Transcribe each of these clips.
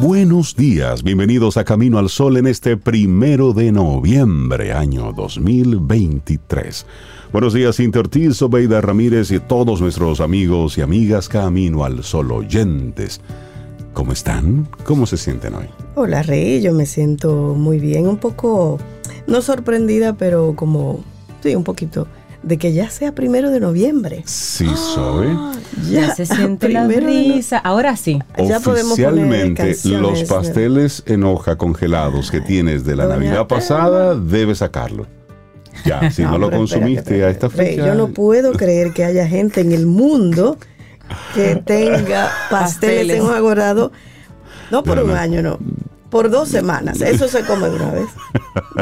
Buenos días, bienvenidos a Camino al Sol en este primero de noviembre, año 2023. Buenos días, Cintia Ortiz, Ramírez y todos nuestros amigos y amigas Camino al Sol oyentes. ¿Cómo están? ¿Cómo se sienten hoy? Hola, Rey, yo me siento muy bien, un poco, no sorprendida, pero como, sí, un poquito de que ya sea primero de noviembre. Sí, soy. Ya, se siente la no- brisa. Ahora sí. Ya podemos poner Oficialmente, los pasteles en hoja congelados que tienes de la doña Navidad pasada, debes sacarlo. Ya, si no, lo consumiste espérate, a esta fecha. Yo no puedo creer que haya gente en el mundo que tenga pasteles, Pasteles. en hoja. No por Pero un no. año, no. Por dos semanas. Eso se come de una vez.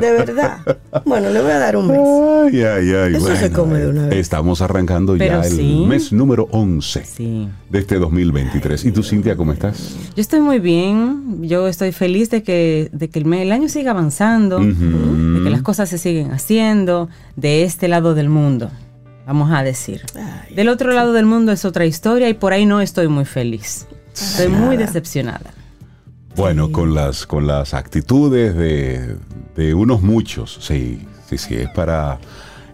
De verdad. Bueno, le voy a dar un mes. Ay, ay, ay. Eso se come de una vez. Estamos arrancando Pero ya el sí. mes número 11 Sí. de este 2023. ¿Y tú, Cintia, cómo estás? Yo estoy muy bien. Yo estoy feliz de que, de que el, me- el año siga avanzando, de que las cosas se siguen haciendo de este lado del mundo, vamos a decir. Ay, Del otro lado del mundo es otra historia y por ahí no estoy muy feliz. Estoy muy decepcionada. Bueno, con las, con las actitudes de, de unos muchos, sí, sí, sí, es para,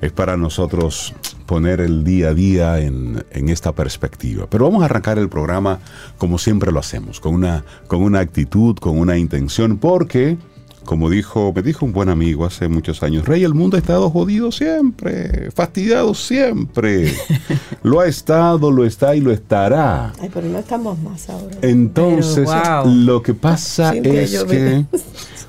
es para nosotros poner el día a día en, en esta perspectiva. Pero vamos a arrancar el programa como siempre lo hacemos, con una, con una actitud, con una intención, porque, como dijo, me dijo un buen amigo hace muchos años, Rey, el mundo ha estado jodido siempre, fastidiado siempre. lo ha estado, lo está y lo estará. Ay, pero no estamos más ahora. Entonces, Pero, wow. lo que pasa es que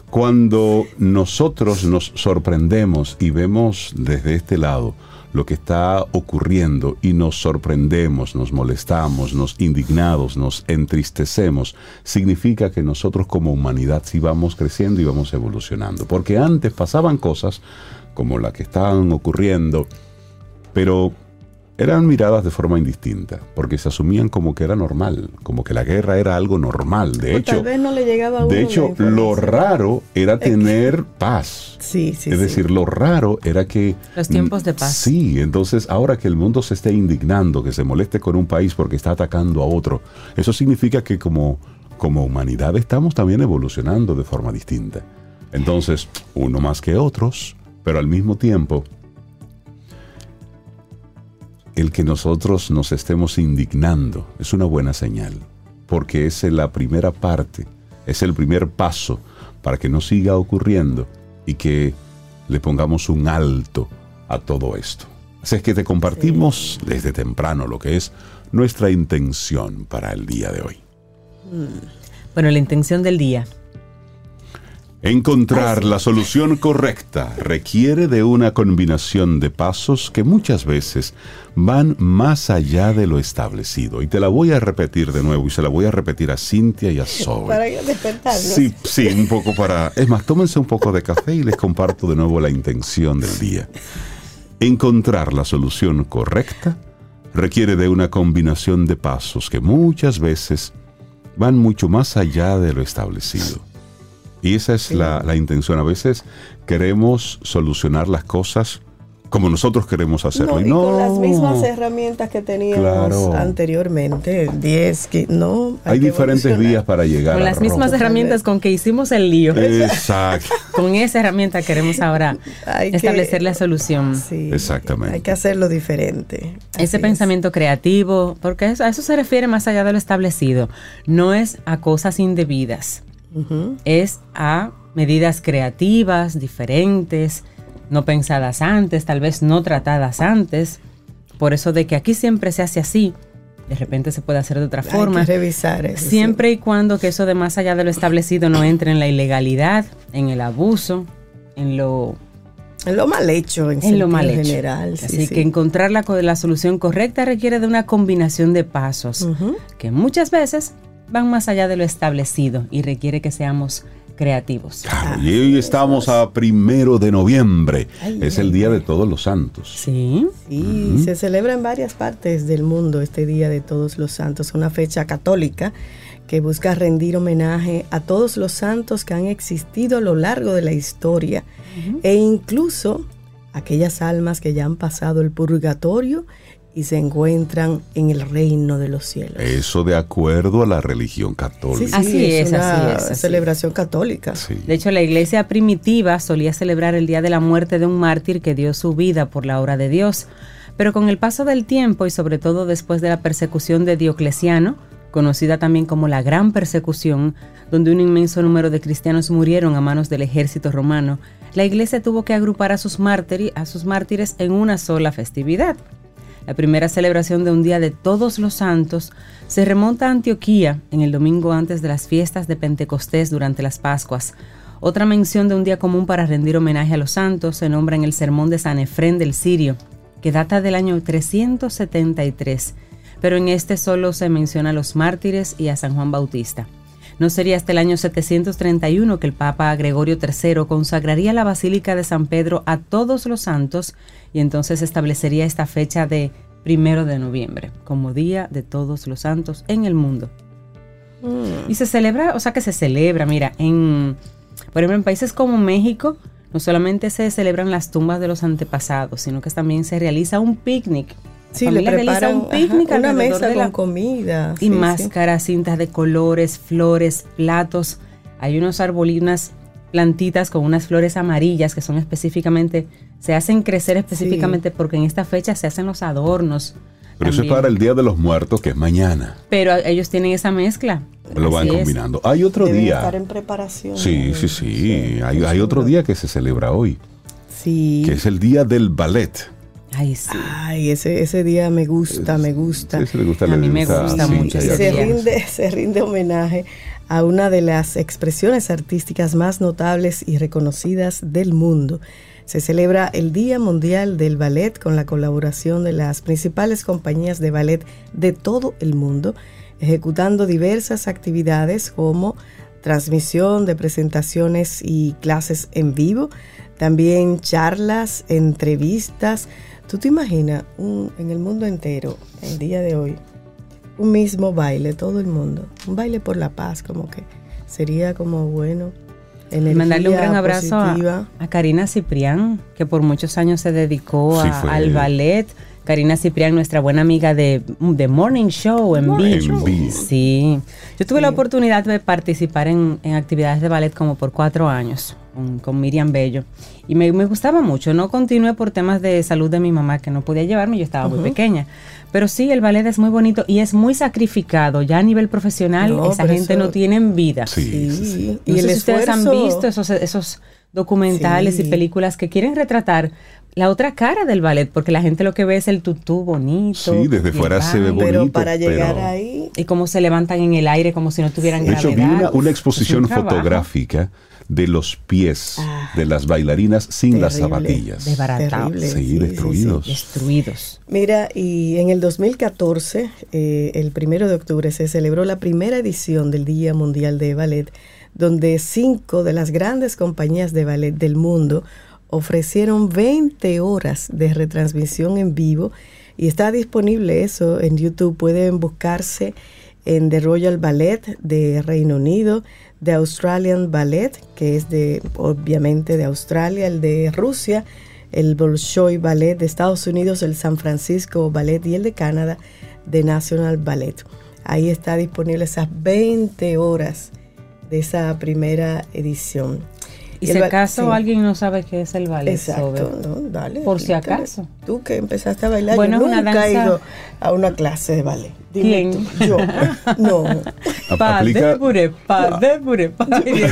cuando nosotros nos sorprendemos y vemos desde este lado lo que está ocurriendo y nos sorprendemos, nos molestamos, nos indignados, nos entristecemos, significa que nosotros como humanidad sí vamos creciendo y vamos evolucionando. Porque antes pasaban cosas como la que estaban ocurriendo, pero eran miradas de forma indistinta, porque se asumían como que era normal, como que la guerra era algo normal. De O hecho, tal vez no le llegaba a uno de hecho, lo raro era tener paz. Sí, sí, es sí. decir, lo raro era que... Los tiempos de paz. Sí, entonces ahora que el mundo se esté indignando, que se moleste con un país porque está atacando a otro, eso significa que como, como humanidad estamos también evolucionando de forma distinta. Entonces, uno más que otros, pero al mismo tiempo, el que nosotros nos estemos indignando es una buena señal, porque es la primera parte, es el primer paso para que no siga ocurriendo y que le pongamos un alto a todo esto. Así es que te compartimos desde temprano lo que es nuestra intención para el día de hoy. Bueno, la intención del día. Encontrar la solución correcta requiere de una combinación de pasos que muchas veces van más allá de lo establecido. Y te la voy a repetir de nuevo y se la voy a repetir a Cintia y a Zoe. Para despertarnos. Sí, sí, un poco para... Es más, tómense un poco de café y les comparto de nuevo la intención del día. Encontrar la solución correcta requiere de una combinación de pasos que muchas veces van mucho más allá de lo establecido. Y esa es la, la intención. A veces queremos solucionar las cosas como nosotros queremos hacerlo. No, y y no, con las mismas herramientas que teníamos Claro. anteriormente, 10, que no. hay que diferentes vías para llegar Con a las mismas Roma. herramientas con que hicimos el lío. Exacto. Con esa herramienta queremos ahora Hay que- establecer la solución. Sí, Exactamente. Hay que hacerlo diferente. Así Ese es. pensamiento creativo, porque a eso se refiere más allá de lo establecido. No es a cosas indebidas, Es a medidas creativas, diferentes, no pensadas antes, tal vez no tratadas antes. Por eso de que aquí siempre se hace así, de repente se puede hacer de otra Hay forma. que revisar eso. Siempre y cuando que eso de más allá de lo establecido no entre en la ilegalidad, en el abuso, en lo. En lo mal hecho, en, en lo mal hecho. general. sí, Así sí. que encontrar la, la solución correcta requiere de una combinación de pasos que muchas veces van más allá de lo establecido y requiere que seamos creativos. Claro, y hoy estamos a primero de noviembre. Ay, es el Día de Todos los Santos. Sí, Sí, se celebra en varias partes del mundo este Día de Todos los Santos, una fecha católica que busca rendir homenaje a todos los santos que han existido a lo largo de la historia e incluso aquellas almas que ya han pasado el purgatorio y se encuentran en el reino de los cielos. Eso de acuerdo a la religión Sí, católica. sí, Así es, una así es, así es. celebración católica. Sí. De hecho, la iglesia primitiva solía celebrar el día de la muerte de un mártir que dio su vida por la obra de Dios. Pero con el paso del tiempo y sobre todo después de la persecución de Diocleciano, conocida también como la Gran Persecución, donde un inmenso número de cristianos murieron a manos del ejército romano, la iglesia tuvo que agrupar a sus, a sus mártires en una sola festividad. La primera celebración de un día de todos los santos se remonta a Antioquía en el domingo antes de las fiestas de Pentecostés durante las Pascuas. Otra mención de un día común para rendir homenaje a los santos se nombra en el sermón de San Efrén del Sirio, que data del año 373, pero en este solo se menciona a los mártires y a San Juan Bautista. No sería hasta el año 731 que el Papa Gregorio III consagraría la Basílica de San Pedro a todos los santos y entonces establecería esta fecha de primero de noviembre como Día de Todos los Santos en el mundo. Y se celebra, o sea que se celebra, mira, en, por ejemplo, en países como México, no solamente se celebran las tumbas de los antepasados, sino que también se realiza un picnic. Sí, le realiza preparan un picnic ajá, una mesa de con la- comida. y sí, sí. máscaras, cintas de colores, flores, platos. Hay unos árboles, unas plantitas con unas flores amarillas que son específicamente, se hacen crecer específicamente porque en esta fecha se hacen los adornos. Pero eso es para el Día de los Muertos, que es mañana. Pero ellos tienen esa mezcla. Lo van Así es. combinando. Hay otro Deben día. estar en preparación. Sí, sí, sí. Hay, hay otro día que se celebra hoy, Sí. que es el Día del Ballet. Ay, sí. Ay, ese, ese día me gusta, me gusta. Ese le gusta, A le mí me gusta sí, mucho ese se rinde, se rinde homenaje a una de las expresiones artísticas más notables y reconocidas del mundo. Se celebra el Día Mundial del Ballet con la colaboración de las principales compañías de ballet de todo el mundo, ejecutando diversas actividades como transmisión de presentaciones y clases en vivo, también charlas, entrevistas. ¿Tú te imaginas un- en el mundo entero, el día de hoy, un mismo baile, todo el mundo? Un baile por la paz, como que sería como bueno. Y mandarle un energía gran abrazo a, Karina Ciprián, que por muchos años se dedicó Sí, a- fue. al ballet. Karina Ciprián, nuestra buena amiga de The Morning Show en Morning. Sí. Yo tuve la oportunidad de participar en, en actividades de ballet como por cuatro años con, con Miriam Bello. Y me, me gustaba mucho. No continué por temas de salud de mi mamá, que no podía llevarme, yo estaba muy pequeña. Pero sí, el ballet es muy bonito y es muy sacrificado. Ya a nivel profesional, No, esa gente eso- no tiene vida. Sí, sí, No y el si ustedes han visto esos, esos documentales y películas que quieren retratar la otra cara del ballet, porque la gente lo que ve es el tutú bonito. Sí, desde fuera se ve baile, Pero bonito, para llegar pero- ahí, Y cómo se levantan en el aire como si no tuvieran De hecho, vi una, una exposición un fotográfica de los pies Ah. de las bailarinas sin las zapatillas. Desbaratados. Sí, Sí, sí, destruidos. destruidos. Mira, y en el 2014, eh, el primero de octubre, se celebró la primera edición del Día Mundial de Ballet, donde cinco de las grandes compañías de ballet del mundo ofrecieron 20 horas de retransmisión en vivo y está disponible eso en YouTube. Pueden buscarse en The Royal Ballet de Reino Unido, The Australian Ballet, que es de obviamente de Australia, el de Rusia, el Bolshoi Ballet de Estados Unidos, el San Francisco Ballet y el de Canadá, de National Ballet. Ahí está disponible esas 20 horas de esa primera edición. Y si acaso sí. alguien no sabe qué es el ballet, Exacto. ¿no? Dale. Por si acaso. Tú que empezaste a bailar, Bueno, yo nunca he danza- ido a una clase de ballet. Dime ¿Quién? tú. Yo. No. Pa aplica, de puré, pa de pa- mío.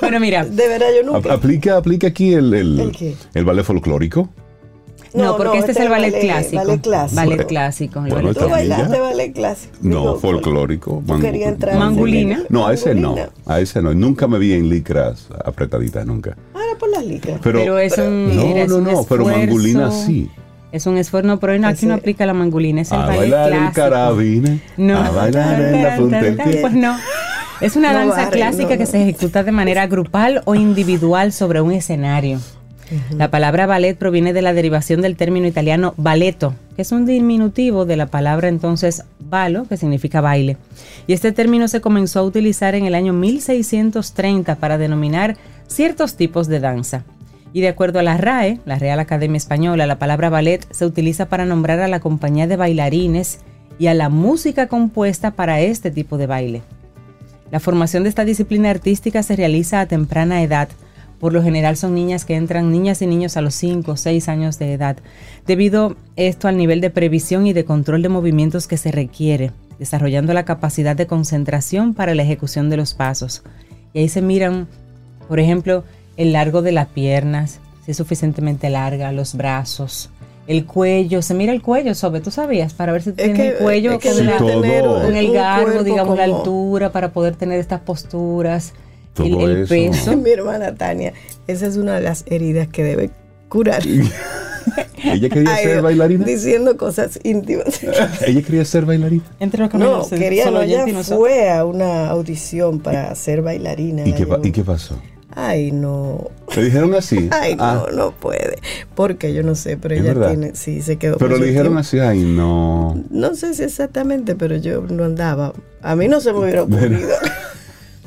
Bueno, mira, De verdad, yo nunca. aplica, aplica aquí el, el, ¿El qué? el ballet folclórico. No, porque este es el ballet, ballet- clásico. ballet clásico. Ballet clásico. el Bueno, ballet ¿Tú bailaste ballet clásico? No, folclórico. Tú querías entrar en Mangulina. No, a ese no. A ese no. Nunca me vi en licras apretaditas, nunca. Ah, era por las licras. Pero, Pero es un- no, mira, es no, un no, pero mangulina sí. Es un esfuerzo, no, pero hoy no, aquí no aplica la mangulina, es el a baile bailar el clásico. carabine, No. a bailar en la punta del pie. Pues no. Es una No danza clásica no, que se ejecuta de manera grupal o individual sobre un escenario. La palabra ballet proviene de la derivación del término italiano balletto, que es un diminutivo de la palabra entonces balo, que significa baile. Y este término se comenzó a utilizar en el año 1630 para denominar ciertos tipos de danza. Y de acuerdo a la RAE, la Real Academia Española, la palabra ballet se utiliza para nombrar a la compañía de bailarines y a la música compuesta para este tipo de baile. La formación de esta disciplina artística se realiza a temprana edad. Por lo general son niñas que entran, niñas y niños a los 5 o 6 años de edad, debido esto al nivel de previsión y de control de movimientos que se requiere, desarrollando la capacidad de concentración para la ejecución de los pasos. Y ahí se miran, por ejemplo, el largo de las piernas, si es suficientemente larga, los brazos, el cuello, se mira el cuello, sobre, tú sabías, para ver si tienes que- el cuello es que con, la- tener con el garbo, digamos, la altura, para poder tener estas posturas, Todo el, el eso. peso. Mi hermana Tania, esa es una de las heridas que debe curar. Ella quería Ay, ser Dios, bailarina. Diciendo cosas íntimas. Ella quería ser bailarina. Entre los que No, no quería, solo no, ella fue a una audición para ser bailarina. ¿Y qué, pa- llevó. ¿Y qué pasó? Ay, no. ¿Le dijeron así? Ay, Ah, no, no puede. Porque yo no sé, pero ella verdad. tiene, sí, se quedó. Pero le dijeron tiempo. así, ay, no. No sé si exactamente, pero yo no andaba. A mí no se me hubiera ocurrido.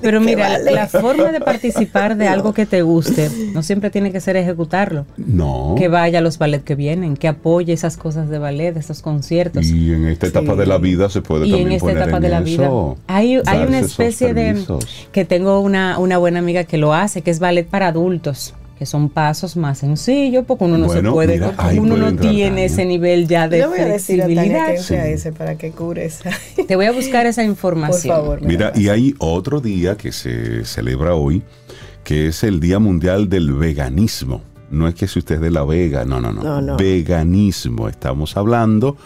Pero mira, vale. la forma de participar de algo que te guste no siempre tiene que ser ejecutarlo. No. Que vaya a los ballet que vienen, que apoye esas cosas de ballet, esos conciertos. Y en esta etapa Sí. de la vida se puede Y también en esta poner etapa en de la vida hay, hay una especie de que tengo una, una buena amiga que lo hace, que es ballet para adultos, que son pasos más sencillos, porque uno no Bueno, se puede, mira, uno puede no tiene Tania. ese nivel ya de Le voy a decir a Tania flexibilidad. que Sí. ese para que cure esa. Te voy a buscar esa Por información. favor. me Mira, y hay otro día que se celebra hoy, que es el Día Mundial del Veganismo. No es que si usted es de la vega, no, no, no. No, no. Veganismo. Estamos hablando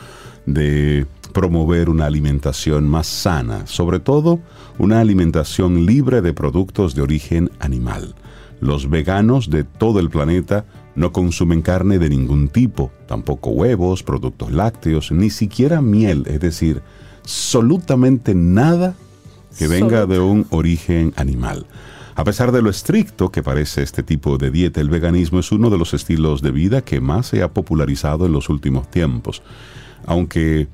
de promover una alimentación más sana, sobre todo una alimentación libre de productos de origen animal. Los veganos de todo el planeta no consumen carne de ningún tipo, tampoco huevos, productos lácteos, ni siquiera miel, es decir, absolutamente nada que venga de un origen animal. A pesar de lo estricto que parece este tipo de dieta, el veganismo es uno de los estilos de vida que más se ha popularizado en los últimos tiempos. Aunque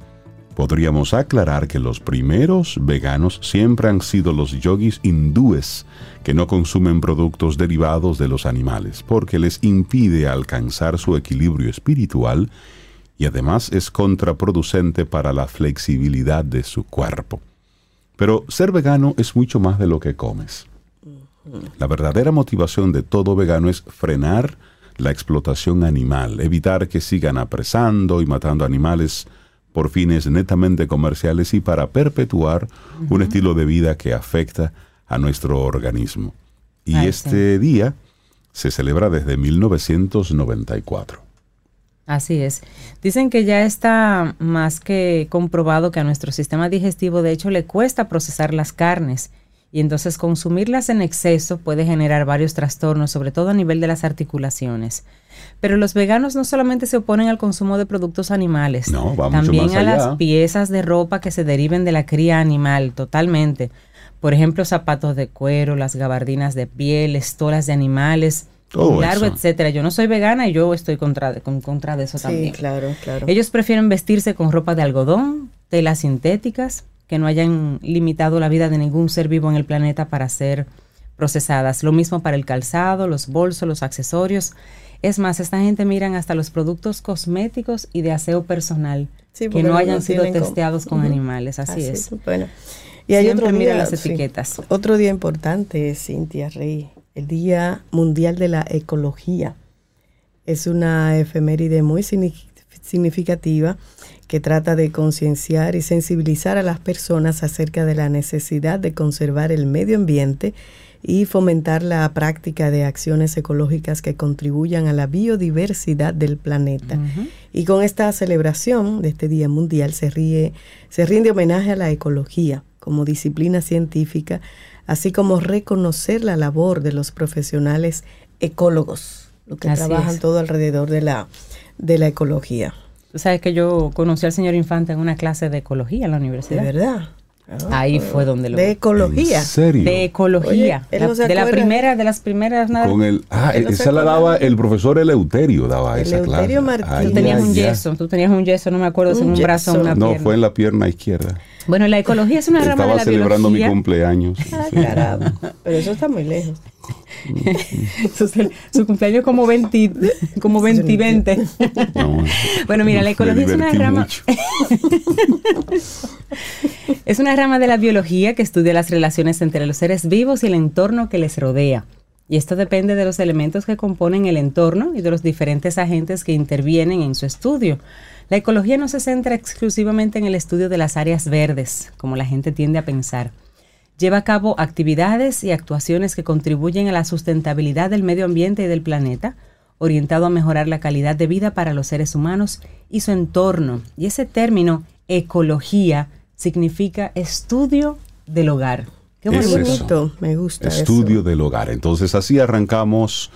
podríamos aclarar que los primeros veganos siempre han sido los yogis hindúes que no consumen productos derivados de los animales, porque les impide alcanzar su equilibrio espiritual y además es contraproducente para la flexibilidad de su cuerpo. Pero ser vegano es mucho más de lo que comes. La verdadera motivación de todo vegano es frenar la explotación animal, evitar que sigan apresando y matando animales por fines netamente comerciales y para perpetuar un estilo de vida que afecta a nuestro organismo. Y Ay, este día se celebra desde 1994. Así es. Dicen que ya está más que comprobado que a nuestro sistema digestivo de hecho le cuesta procesar las carnes y entonces consumirlas en exceso puede generar varios trastornos, sobre todo a nivel de las articulaciones. Pero los veganos no solamente se oponen al consumo de productos animales, No, va mucho también a allá. las piezas de ropa que se deriven de la cría animal, totalmente. Por ejemplo, zapatos de cuero, las gabardinas de piel, estolas de animales, Todo largo, eso. etcétera. Yo no soy vegana y yo estoy contra de, con- contra de eso Sí, también. claro, claro. Ellos prefieren vestirse con ropa de algodón, telas sintéticas, que no hayan limitado la vida de ningún ser vivo en el planeta para ser procesadas. Lo mismo para el calzado, los bolsos, los accesorios. Es más, esta gente miran hasta los productos cosméticos y de aseo personal Sí, que no hayan sido con- testeados con animales. Así, es. Bueno. Y hay Siempre otro mira día, las sí, etiquetas. otro día importante, Cintia Rey, el Día Mundial de la Ecología. Es una efeméride muy signi- significativa que trata de concienciar y sensibilizar a las personas acerca de la necesidad de conservar el medio ambiente y fomentar la práctica de acciones ecológicas que contribuyan a la biodiversidad del planeta. Y con esta celebración de este Día Mundial se, ríe, se rinde homenaje a la ecología como disciplina científica, así como reconocer la labor de los profesionales ecólogos, los que Así trabajan es. todo alrededor de la, de la ecología. Tú sabes que yo conocí al señor Infante en una clase de ecología en la ¿De universidad. verdad? Ahí fue donde lo De ecología. ¿En serio? de ecología. Oye, La- no de la primera, de las primeras nada. Con el, ah, no esa la daba el profesor Eleuterio, daba esa Eleuterio clase. Tú tenías un yeso, tú tenías un yeso, no me acuerdo si en Un brazo o una No, pierna. fue en la pierna izquierda. Bueno, la ecología es una rama de Estaba la celebrando biología. mi cumpleaños. Ah, caramba. Pero eso está muy lejos. su, su cumpleaños como 20, como 20 y 20. No, Bueno, mira, la ecología es una rama. Es una rama de la biología que estudia las relaciones entre los seres vivos y el entorno que les rodea. Y esto depende de los elementos que componen el entorno y de los diferentes agentes que intervienen en su estudio. La ecología no se centra exclusivamente en el estudio de las áreas verdes, como la gente tiende a pensar. Lleva a cabo actividades y actuaciones que contribuyen a la sustentabilidad del medio ambiente y del planeta, orientado a mejorar la calidad de vida para los seres humanos y su entorno. Y ese término, ecología, significa estudio del hogar. Qué Es bonito. eso. me gusta Estudio eso. del hogar. Entonces así arrancamos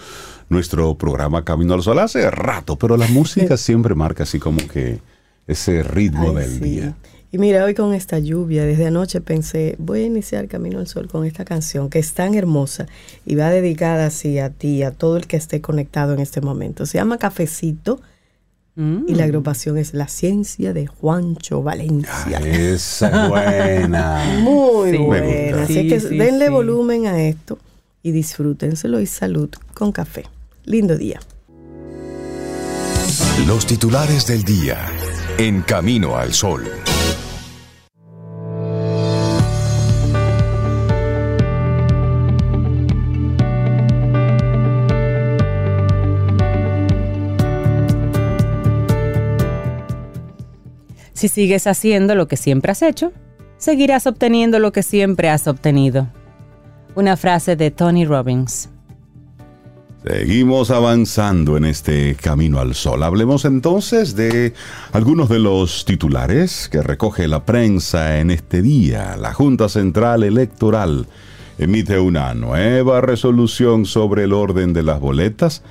nuestro programa Camino al Sol hace rato, pero la música siempre marca así como que ese ritmo Ay, del sí. día. Y mira, hoy con esta lluvia, desde anoche pensé, voy a iniciar Camino al Sol con esta canción que es tan hermosa y va dedicada así a ti, a todo el que esté conectado en este momento. Se llama Cafecito Mm. y la agrupación es La Ciencia de Juancho Ah, Valencia. esa es buena. Muy Sí. Buena. Así Sí, que sí, denle sí. volumen a esto y disfrútenselo y salud con café. Lindo día. Los titulares del día en Camino al Sol. Si sigues haciendo lo que siempre has hecho, seguirás obteniendo lo que siempre has obtenido. Una frase de Tony Robbins. Seguimos avanzando en este camino al sol. Hablemos entonces de algunos de los titulares que recoge la prensa en este día. La Junta Central Electoral emite una nueva resolución sobre el orden de las boletas.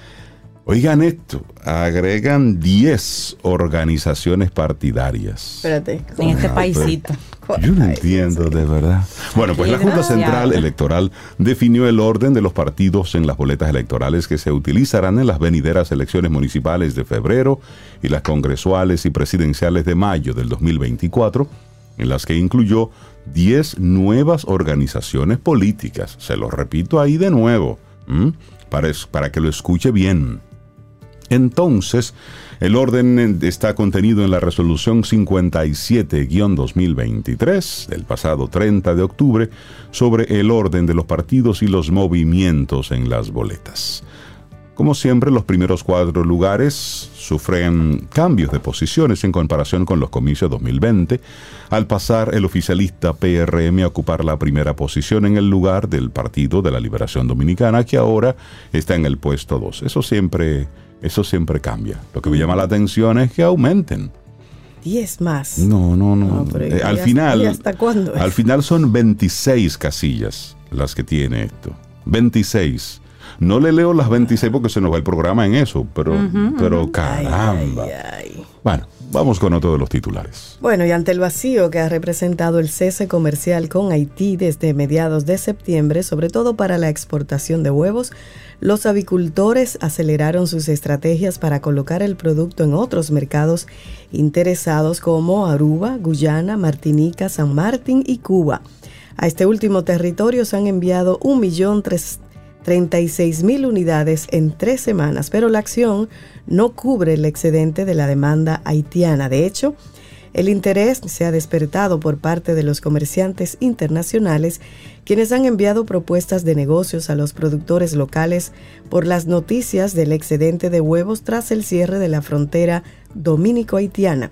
Oigan esto, agregan 10 organizaciones partidarias. Espérate. En este paisito. Yo no entiendo de verdad. Bueno, pues la Junta. Central Electoral definió el orden de los partidos en las boletas electorales que se utilizarán en las venideras elecciones municipales de febrero y las congresuales y presidenciales de mayo del 2024, en las que incluyó 10 nuevas organizaciones políticas. Se lo repito ahí de nuevo, ¿m? para, es- para que lo escuche bien. Entonces, el orden está contenido en la resolución 57-2023 del pasado 30 de octubre sobre el orden de los partidos y los movimientos en las boletas. Como siempre, los primeros cuatro lugares sufren cambios de posiciones en comparación con los comicios 2020, al pasar el oficialista PRM a ocupar la primera posición en el lugar del Partido de la Liberación Dominicana, que ahora está en el puesto 2. Eso siempre, eso siempre cambia. Lo que me llama la atención es que aumenten. 10 más. No, no, no. Eh, ¿y al hasta- final, y hasta cuándo? al final son 26 casillas las que tiene esto. 26. No le leo las 26 porque se nos va el programa en eso, pero, pero caramba. ay, ay. Bueno, vamos con otro de los titulares. Bueno, y ante el vacío que ha representado el cese comercial con Haití desde mediados de septiembre, sobre todo para la exportación de huevos, los avicultores aceleraron sus estrategias para colocar el producto en otros mercados interesados como Aruba, Guyana, Martinica, San Martín y Cuba. A este último territorio se han enviado 1.036.000 unidades en tres semanas, pero la acción no cubre el excedente de la demanda haitiana. De hecho, el interés se ha despertado por parte de los comerciantes internacionales, quienes han enviado propuestas de negocios a los productores locales por las noticias del excedente de huevos tras el cierre de la frontera dominico-haitiana.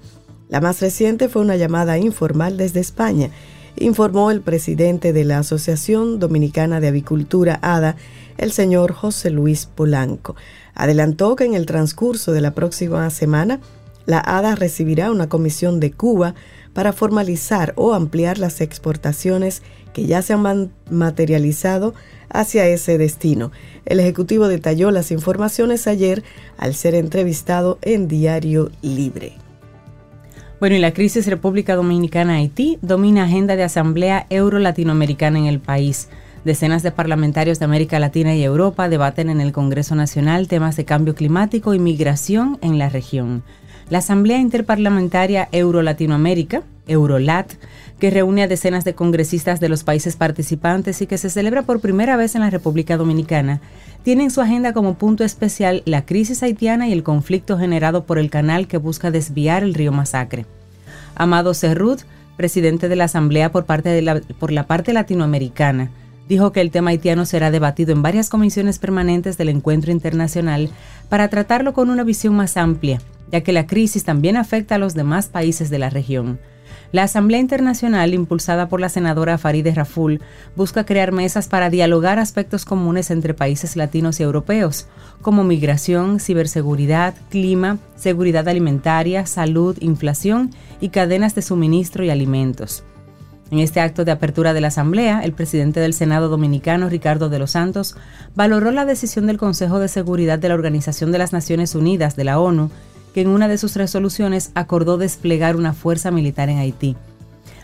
La más reciente fue una llamada informal desde España, informó el presidente de la Asociación Dominicana de Avicultura, ADA, el señor José Luis Polanco. Adelantó que en el transcurso de la próxima semana La ADA recibirá una comisión de Cuba para formalizar o ampliar las exportaciones que ya se han materializado hacia ese destino. El Ejecutivo detalló las informaciones ayer al ser entrevistado en Diario Libre. Bueno, y la crisis República Dominicana-Haití domina agenda de Asamblea Euro-Latinoamericana en el país. Decenas de parlamentarios de América Latina y Europa debaten en el Congreso Nacional temas de cambio climático y migración en la región. La Asamblea Interparlamentaria Euro-Latinoamérica, Eurolat, que reúne a decenas de congresistas de los países participantes y que se celebra por primera vez en la República Dominicana, tiene en su agenda como punto especial la crisis haitiana y el conflicto generado por el canal que busca desviar el río Masacre. Amado Cerrut, presidente de la Asamblea por, parte de la, por la parte latinoamericana, dijo que el tema haitiano será debatido en varias comisiones permanentes del encuentro internacional para tratarlo con una visión más amplia, ya que la crisis también afecta a los demás países de la región. La Asamblea Internacional, impulsada por la senadora Farideh Raful, busca crear mesas para dialogar aspectos comunes entre países latinos y europeos, como migración, ciberseguridad, clima, seguridad alimentaria, salud, inflación y cadenas de suministro y alimentos. En este acto de apertura de la Asamblea, el presidente del Senado dominicano, Ricardo de los Santos, valoró la decisión del Consejo de Seguridad de la Organización de las Naciones Unidas de la ONU que en una de sus resoluciones acordó desplegar una fuerza militar en Haití.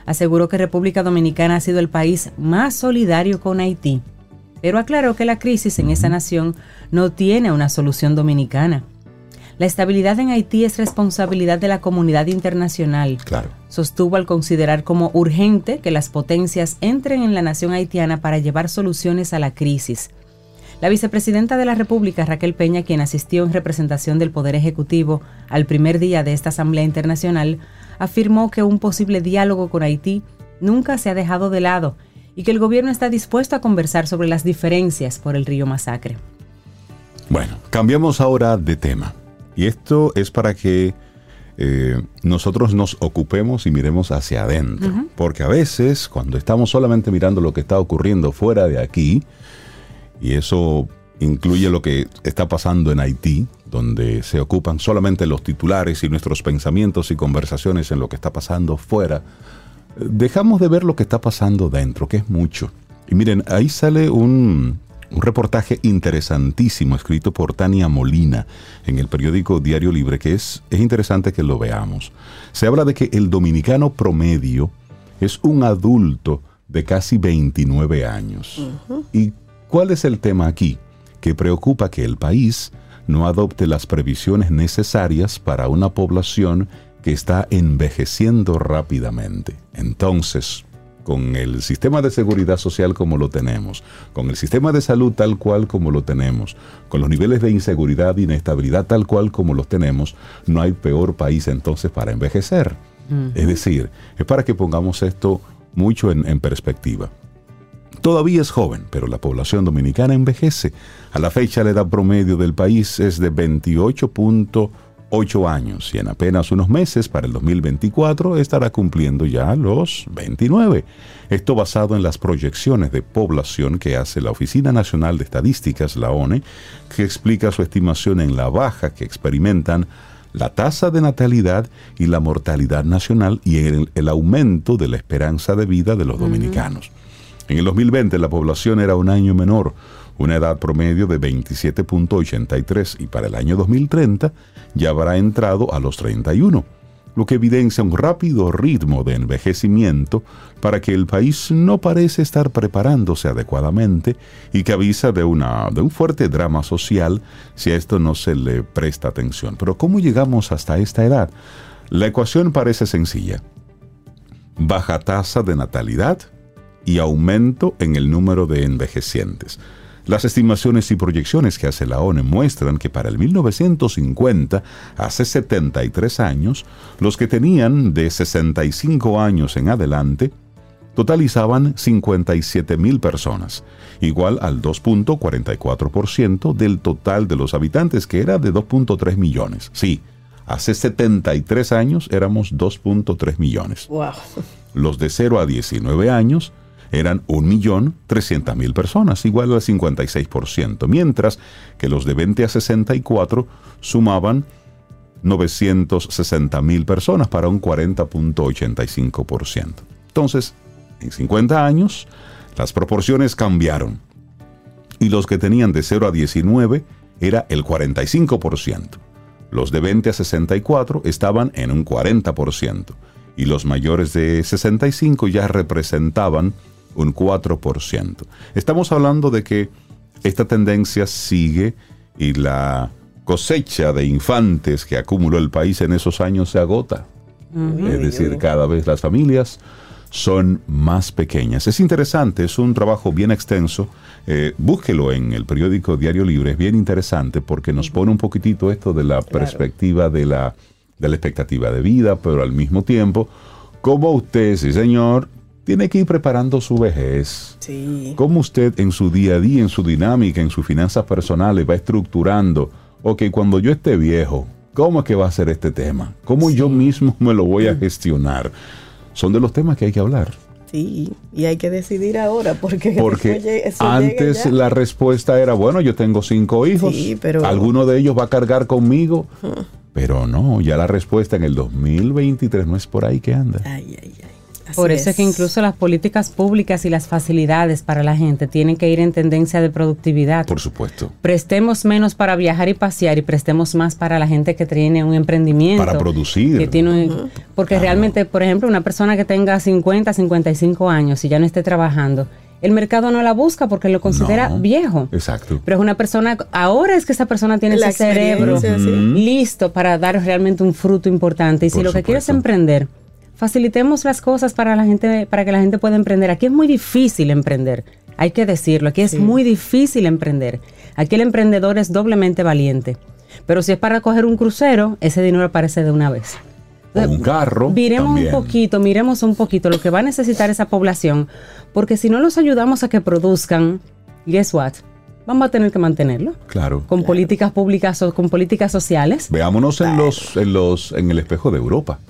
Aseguró que República Dominicana ha sido el país más solidario con Haití, pero aclaró que la crisis en esa nación no tiene una solución dominicana. La estabilidad en Haití es responsabilidad de la comunidad internacional. Claro. Sostuvo al considerar como urgente que las potencias entren en la nación haitiana para llevar soluciones a la crisis. La vicepresidenta de la República, Raquel Peña, quien asistió en representación del Poder Ejecutivo al primer día de esta Asamblea Internacional, afirmó que un posible diálogo con Haití nunca se ha dejado de lado y que el gobierno está dispuesto a conversar sobre las diferencias por el río Masacre. Bueno, cambiamos ahora de tema. Y esto es para que eh, nosotros nos ocupemos y miremos hacia adentro. Porque a veces, cuando estamos solamente mirando lo que está ocurriendo fuera de aquí, y eso incluye lo que está pasando en Haití, donde se ocupan solamente los titulares y nuestros pensamientos y conversaciones en lo que está pasando fuera. Dejamos de ver lo que está pasando dentro, que es mucho. Y miren, ahí sale un, un reportaje interesantísimo escrito por Tania Molina en el periódico Diario Libre, que es, es interesante que lo veamos. Se habla de que el dominicano promedio es un adulto de casi 29 años. Y ¿Cuál es el tema aquí? Que preocupa que el país no adopte las previsiones necesarias para una población que está envejeciendo rápidamente. Entonces, con el sistema de seguridad social como lo tenemos, con el sistema de salud tal cual como lo tenemos, con los niveles de inseguridad e inestabilidad tal cual como los tenemos, no hay peor país entonces para envejecer. Es decir, es para que pongamos esto mucho en, en perspectiva. Todavía es joven, pero la población dominicana envejece. A la fecha la edad promedio del país es de 28.8 años y en apenas unos meses, para el 2024, estará cumpliendo ya los 29. Esto basado en las proyecciones de población que hace la Oficina Nacional de Estadísticas, la ONE, que explica su estimación en la baja que experimentan la tasa de natalidad y la mortalidad nacional y el, el aumento de la esperanza de vida de los dominicanos. En el 2020 la población era un año menor, una edad promedio de 27.83 y para el año 2030 ya habrá entrado a los 31, lo que evidencia un rápido ritmo de envejecimiento para que el país no parece estar preparándose adecuadamente y que avisa de, una, de un fuerte drama social si a esto no se le presta atención. Pero ¿cómo llegamos hasta esta edad? La ecuación parece sencilla. Baja tasa de natalidad, y aumento en el número de envejecientes. Las estimaciones y proyecciones que hace la ONU muestran que para el 1950, hace 73 años, los que tenían de 65 años en adelante totalizaban 57 mil personas, igual al 2.44% del total de los habitantes, que era de 2.3 millones. Sí, hace 73 años éramos 2.3 millones. Los de 0 a 19 años eran 1.300.000 personas, igual al 56%, mientras que los de 20 a 64 sumaban 960 mil personas para un 40.85%. Entonces, en 50 años, las proporciones cambiaron. Y los que tenían de 0 a 19 era el 45%. Los de 20 a 64 estaban en un 40%. Y los mayores de 65 ya representaban un 4%. Estamos hablando de que esta tendencia sigue y la cosecha de infantes que acumuló el país en esos años se agota. Es decir, cada vez las familias son más pequeñas. Es interesante, es un trabajo bien extenso. Eh, búsquelo en el periódico Diario Libre, es bien interesante porque nos pone un poquitito esto de la perspectiva de la, de la expectativa de vida, pero al mismo tiempo, como usted, sí señor, tiene que ir preparando su vejez. Sí. Cómo usted en su día a día, en su dinámica, en sus finanzas personales va estructurando, ok, cuando yo esté viejo, ¿cómo es que va a ser este tema? ¿Cómo yo mismo me lo voy a gestionar? Son de los temas que hay que hablar. Sí, y hay que decidir ahora porque, eso antes ya. la respuesta era, bueno, yo tengo cinco hijos, Sí, pero- alguno de ellos va a cargar conmigo, pero no, ya la respuesta en el 2023 no es por ahí que anda. Ay, ay, ay. Así Por eso es que incluso las políticas públicas y las facilidades para la gente tienen que ir en tendencia de productividad. Por supuesto. prestemos menos para viajar y pasear y prestemos más para la gente que tiene un emprendimiento. Para producir. Que tiene un- porque realmente, por ejemplo, una persona que tenga 50, 55 años y ya no esté trabajando, el mercado no la busca porque lo considera No. viejo. Exacto. Pero es una persona, ahora es que esa persona tiene La ese cerebro sí. listo para dar realmente un fruto importante. Y si lo que quieres es emprender, facilitemos las cosas para la gente, para que la gente pueda emprender. Aquí es muy difícil emprender, hay que decirlo. Aquí es muy difícil emprender. Aquí el emprendedor es doblemente valiente. Pero si es para coger un crucero, ese dinero aparece de una vez. O un carro. Miremos también. un poquito, miremos un poquito lo que va a necesitar esa población, porque si no los ayudamos a que produzcan, guess what? Vamos a tener que mantenerlo Claro. con políticas públicas o con políticas sociales. Veámonos en los, en los, en el espejo de Europa.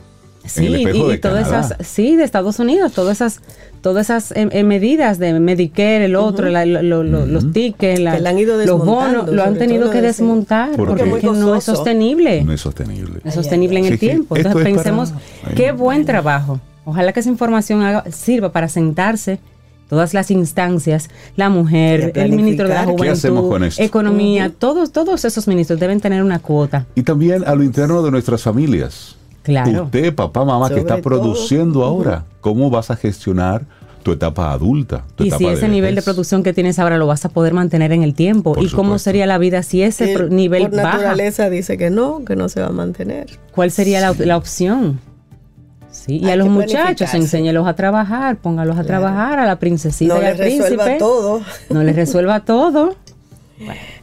Sí, en el espejo y, de y todas esas, sí, de Estados Unidos, todas esas, todas esas eh, eh, medidas de Medicare, el otro, la- lo- lo- lo- los tickets, la- han ido los bonos, lo han tenido que desmontar Porque porque, es que no es sostenible. No es sostenible. es sostenible en Sí, el sí, tiempo. Entonces es para- pensemos, Ay, qué no. buen trabajo. Ojalá que esa información haga- sirva para sentarse todas las instancias, la mujer, a el ministro de la planificar. ¿Qué hacemos juventud, con esto? economía, todos, todos esos ministros deben tener una cuota. Y también a lo interno de nuestras familias. Claro. Usted, papá, mamá, que está todo. produciendo ahora, ¿cómo vas a gestionar tu etapa adulta? Tu Y etapa si ese nivel de producción que tienes ahora lo vas a poder mantener en el tiempo. Por ¿Y cómo sería la vida si ese pro- nivel por baja? naturaleza dice que no, que no se va a mantener. ¿Cuál sería la, la opción? Sí, y Hay a los muchachos, enséñelos a trabajar, póngalos a Claro. trabajar, a la princesita No y le al resuelva príncipe. todo. No les resuelva todo. Bueno,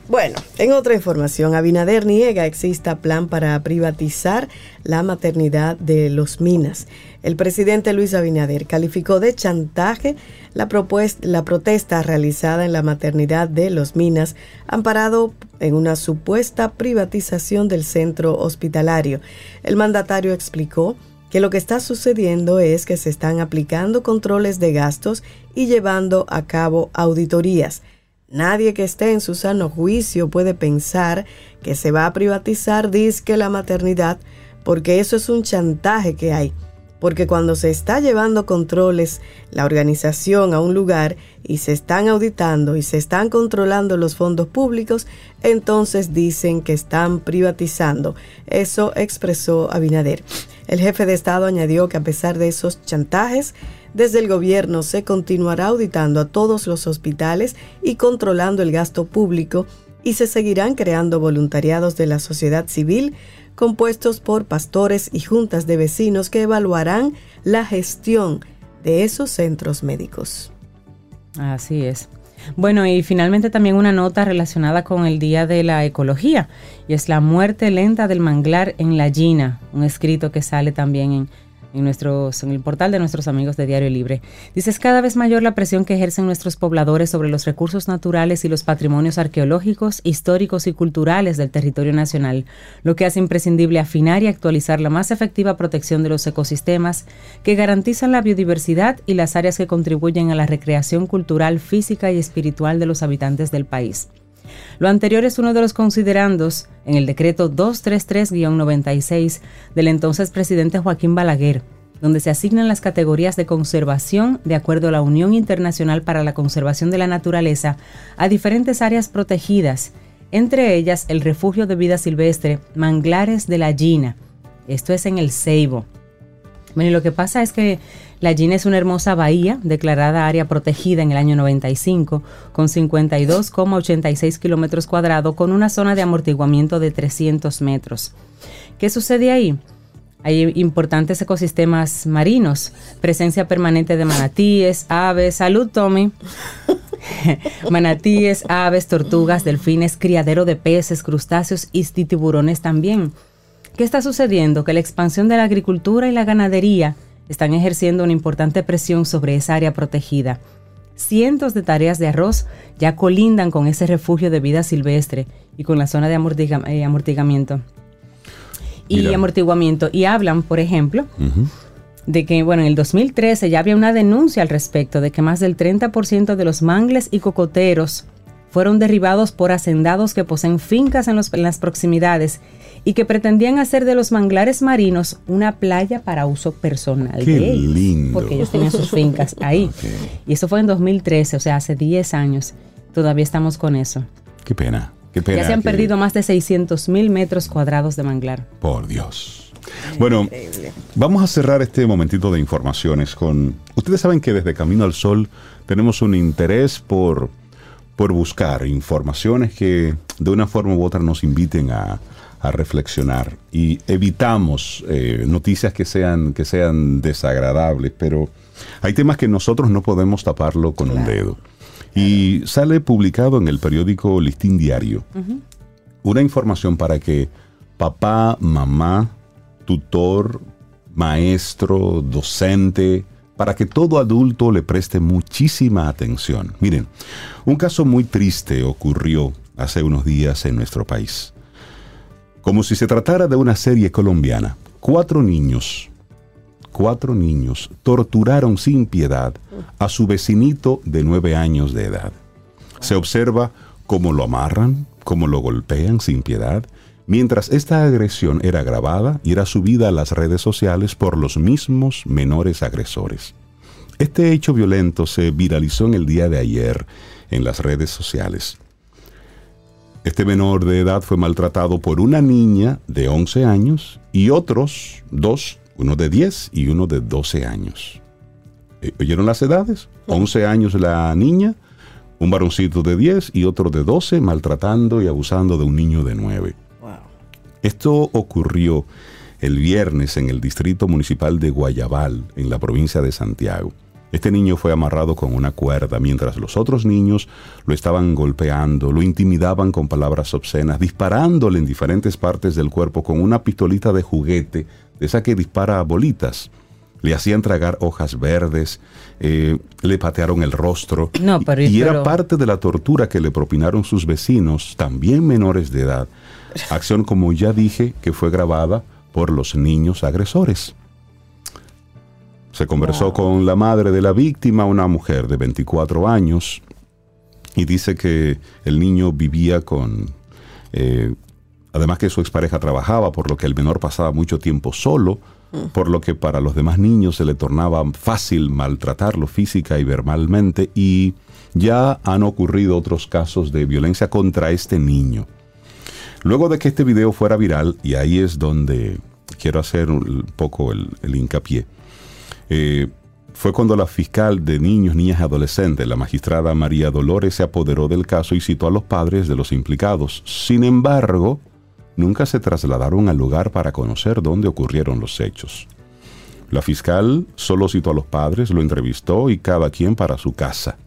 en otra información, Abinader niega exista plan para privatizar la maternidad de los Minas. El presidente Luis Abinader calificó de chantaje la, propuesta, la protesta realizada en la maternidad de los Minas, amparado en una supuesta privatización del centro hospitalario. El mandatario explicó que lo que está sucediendo es que se están aplicando controles de gastos y llevando a cabo auditorías. Nadie que esté en su sano juicio puede pensar que se va a privatizar disque la maternidad, porque eso es un chantaje que hay. Porque cuando se está llevando controles, la organización a un lugar y se están auditando y se están controlando los fondos públicos, entonces dicen que están privatizando. Eso expresó Abinader. El jefe de Estado añadió que a pesar de esos chantajes, desde el gobierno se continuará auditando a todos los hospitales y controlando el gasto público y se seguirán creando voluntariados de la sociedad civil compuestos por pastores y juntas de vecinos que evaluarán la gestión de esos centros médicos. Así es. Bueno, y finalmente también una nota relacionada con el Día de la Ecología, y es la muerte lenta del manglar en la Gina, un escrito que sale también en, en, nuestros, en el portal de nuestros amigos de Diario Libre. Dice, es cada vez mayor la presión que ejercen nuestros pobladores sobre los recursos naturales y los patrimonios arqueológicos, históricos y culturales del territorio nacional, lo que hace imprescindible afinar y actualizar la más efectiva protección de los ecosistemas que garantizan la biodiversidad y las áreas que contribuyen a la recreación cultural, física y espiritual de los habitantes del país. Lo anterior es uno de los considerandos en el decreto 233-96 del entonces presidente Joaquín Balaguer, donde se asignan las categorías de conservación de acuerdo a la Unión Internacional para la Conservación de la Naturaleza a diferentes áreas protegidas, entre ellas el refugio de vida silvestre Manglares de la Gina. Esto es en el Ceibo. Bueno, y lo que pasa es que la Gina es una hermosa bahía declarada área protegida en el año 95 con 52,86 kilómetros cuadrados con una zona de amortiguamiento de 300 metros. ¿Qué sucede ahí? Hay importantes ecosistemas marinos, presencia permanente de manatíes, aves, salud Tommy, manatíes, aves, tortugas, delfines, criadero de peces, crustáceos y tiburones también. ¿Qué está sucediendo? Que la expansión de la agricultura y la ganadería están ejerciendo una importante presión sobre esa área protegida. Cientos de tareas de arroz ya colindan con ese refugio de vida silvestre y con la zona de eh, amortigamiento. Y amortiguamiento. Y hablan, por ejemplo, de que, bueno, en el 2013 ya había una denuncia al respecto de que más del 30% de los mangles y cocoteros fueron derribados por hacendados que poseen fincas en, en las proximidades y que pretendían hacer de los manglares marinos una playa para uso personal Qué lindo. porque ellos tenían sus fincas ahí. Y eso fue en 2013, o sea, hace 10 años. Todavía estamos con eso. Qué pena, qué pena. Ya se han perdido más de 600 mil metros cuadrados de manglar. Por Dios. Bueno, vamos a cerrar este momentito de informaciones con... Ustedes saben que desde Camino al Sol tenemos un interés por, por buscar informaciones que de una forma u otra nos inviten a, a reflexionar. Y evitamos eh, noticias que sean, que sean desagradables, pero hay temas que nosotros no podemos taparlo con un dedo. Y sale publicado en el periódico Listín Diario una información para que papá, mamá, tutor, maestro, docente, para que todo adulto le preste muchísima atención. Miren, un caso muy triste ocurrió hace unos días en nuestro país. Como si se tratara de una serie colombiana, cuatro niños, cuatro niños torturaron sin piedad a su vecinito de nueve años de edad. Se observa cómo lo amarran, cómo lo golpean sin piedad, mientras esta agresión era grabada y era subida a las redes sociales por los mismos menores agresores. Este hecho violento se viralizó en el día de ayer en las redes sociales. Este menor de edad fue maltratado por una niña de 11 años y otros dos, uno de 10 y uno de 12 años. Eh, ¿Oyeron las edades? 11 años la niña, un varoncito de 10 y otro de 12 maltratando y abusando de un niño de 9. Esto ocurrió el viernes en el distrito municipal de Guayabal, en la provincia de Santiago. Este niño fue amarrado con una cuerda mientras los otros niños lo estaban golpeando, lo intimidaban con palabras obscenas, disparándole en diferentes partes del cuerpo con una pistolita de juguete, de esa que dispara bolitas. Le hacían tragar hojas verdes, eh, le patearon el rostro. y, era parte de la tortura que le propinaron sus vecinos, también menores de edad. Acción, como ya dije, que fue grabada por los niños agresores. Se conversó con la madre de la víctima, una mujer de 24 años, y dice que el niño vivía con... Eh, además que su expareja trabajaba, por lo que el menor pasaba mucho tiempo solo, mm. por lo que para los demás niños se le tornaba fácil maltratarlo física y verbalmente, y ya han ocurrido otros casos de violencia contra este niño. Luego de que este video fuera viral, y ahí es donde quiero hacer un poco el, el hincapié, eh, fue cuando la fiscal de niños, niñas y adolescentes, la magistrada María Dolores, se apoderó del caso y citó a los padres de los implicados. Sin embargo, nunca se trasladaron al lugar para conocer dónde ocurrieron los hechos. La fiscal solo citó a los padres, lo entrevistó y cada quien para su casa.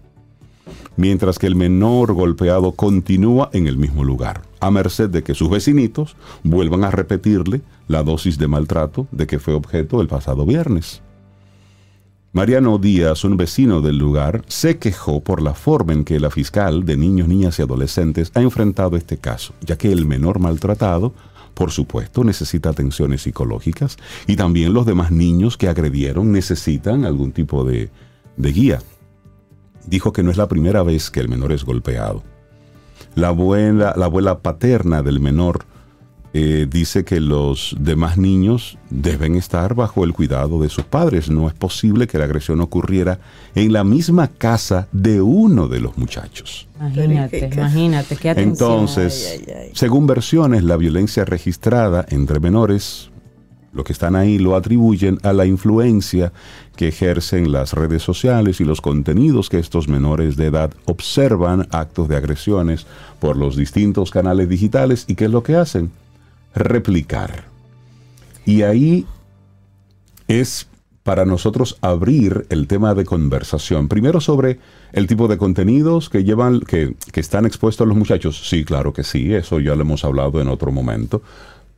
Mientras que el menor golpeado continúa en el mismo lugar, a merced de que sus vecinitos vuelvan a repetirle la dosis de maltrato de que fue objeto el pasado viernes. Mariano Díaz, un vecino del lugar, se quejó por la forma en que la fiscal de niños, niñas y adolescentes ha enfrentado este caso, ya que el menor maltratado, por supuesto, necesita atenciones psicológicas y también los demás niños que agredieron necesitan algún tipo de, de guía. Dijo que no es la primera vez que el menor es golpeado. la abuela, la abuela paterna del menor eh, dice que los demás niños deben estar bajo el cuidado de sus padres. No es posible que la agresión ocurriera en la misma casa de uno de los muchachos. Imagínate, imagínate, qué atención. Entonces, Ay, ay, ay. según versiones, la violencia registrada entre menores, lo que están ahí lo atribuyen a la influencia que ejercen las redes sociales y los contenidos que estos menores de edad observan, actos de agresiones por los distintos canales digitales y qué es lo que hacen replicar. Y ahí es para nosotros abrir el tema de conversación. Primero sobre el tipo de contenidos que llevan, que, que están expuestos los muchachos. Sí, claro que sí, eso ya lo hemos hablado en otro momento.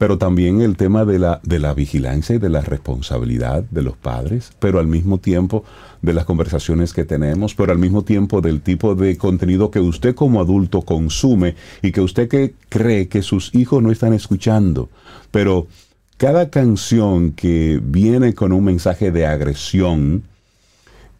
Pero también el tema de la, de la vigilancia y de la responsabilidad de los padres, pero al mismo tiempo de las conversaciones que tenemos, pero al mismo tiempo del tipo de contenido que usted como adulto consume y que usted cree que sus hijos no están escuchando. Pero cada canción que viene con un mensaje de agresión,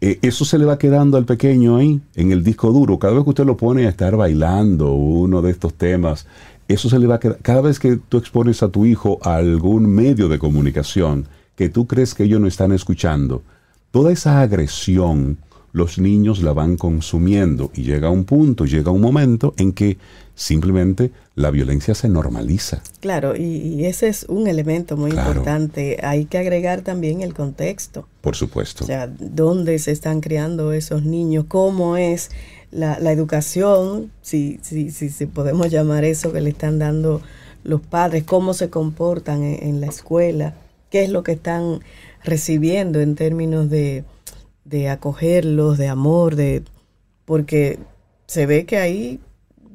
eh, eso se le va quedando al pequeño ahí, en el disco duro. Cada vez que usted lo pone a estar bailando uno de estos temas, eso se le va a quedar. Cada vez que tú expones a tu hijo a algún medio de comunicación que tú crees que ellos no están escuchando, toda esa agresión los niños la van consumiendo y llega un punto, llega un momento en que simplemente la violencia se normaliza. Claro, y, y ese es un elemento muy Claro. importante. Hay que agregar también el contexto. Por supuesto. O sea, dónde se están criando esos niños, cómo es la, la educación, si, si, si, si podemos llamar eso que le están dando los padres, cómo se comportan en, en la escuela, qué es lo que están recibiendo en términos de, de acogerlos, de amor, de porque se ve que ahí,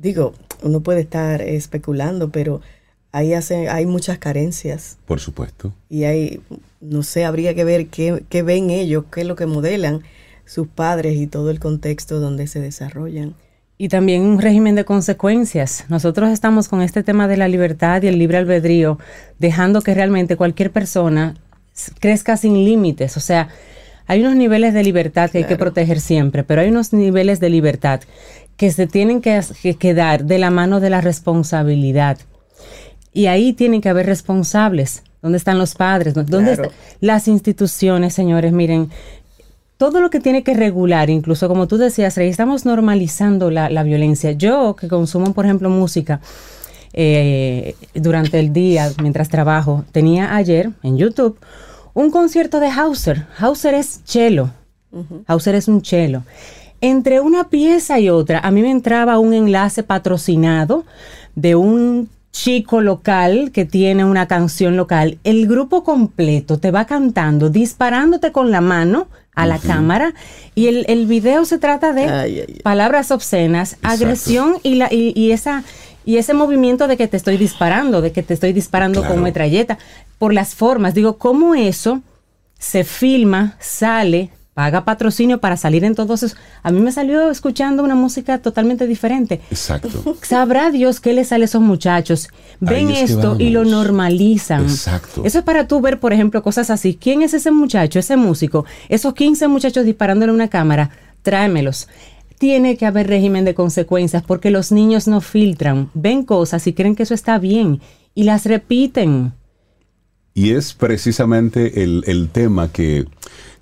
digo, uno puede estar especulando, pero ahí hace, hay muchas carencias Por supuesto. y hay, no sé, habría que ver qué, qué ven ellos, qué es lo que modelan sus padres y todo el contexto donde se desarrollan. Y también un régimen de consecuencias. Nosotros estamos con este tema de la libertad y el libre albedrío, dejando que realmente cualquier persona crezca sin límites. O sea, hay unos niveles de libertad que hay que proteger siempre, pero hay unos niveles de libertad que se tienen que, as- que, que dar de la mano de la responsabilidad. Y ahí tienen que haber responsables. ¿Dónde están los padres? ¿Dónde Claro. están las instituciones, señores? Miren, todo lo que tiene que regular, incluso como tú decías, Rey, estamos normalizando la, la violencia. Yo, que consumo, por ejemplo, música eh, durante el día, mientras trabajo, tenía ayer en YouTube un concierto de Hauser. Hauser es chelo. Hauser es un chelo. Entre una pieza y otra, a mí me entraba un enlace patrocinado de un chico local que tiene una canción local. El grupo completo te va cantando, disparándote con la mano a la cámara. Y el, el video se trata de Ay, ay, ay. palabras obscenas, agresión y, la, y, y esa... Y ese movimiento de que te estoy disparando, de que te estoy disparando con metralleta, por las formas, digo, ¿cómo eso se filma, sale, paga patrocinio para salir en todos esos. A mí me salió escuchando una música totalmente diferente. Exacto. Sabrá Dios qué le sale a esos muchachos. Ven es esto y lo normalizan. Exacto. Eso es para tú ver, por ejemplo, cosas así. ¿Quién es ese muchacho, ese músico? Esos 15 muchachos disparándole una cámara, tráemelos. Tiene que haber régimen de consecuencias porque los niños no filtran, ven cosas y creen que eso está bien y las repiten. Y es precisamente el, el tema que,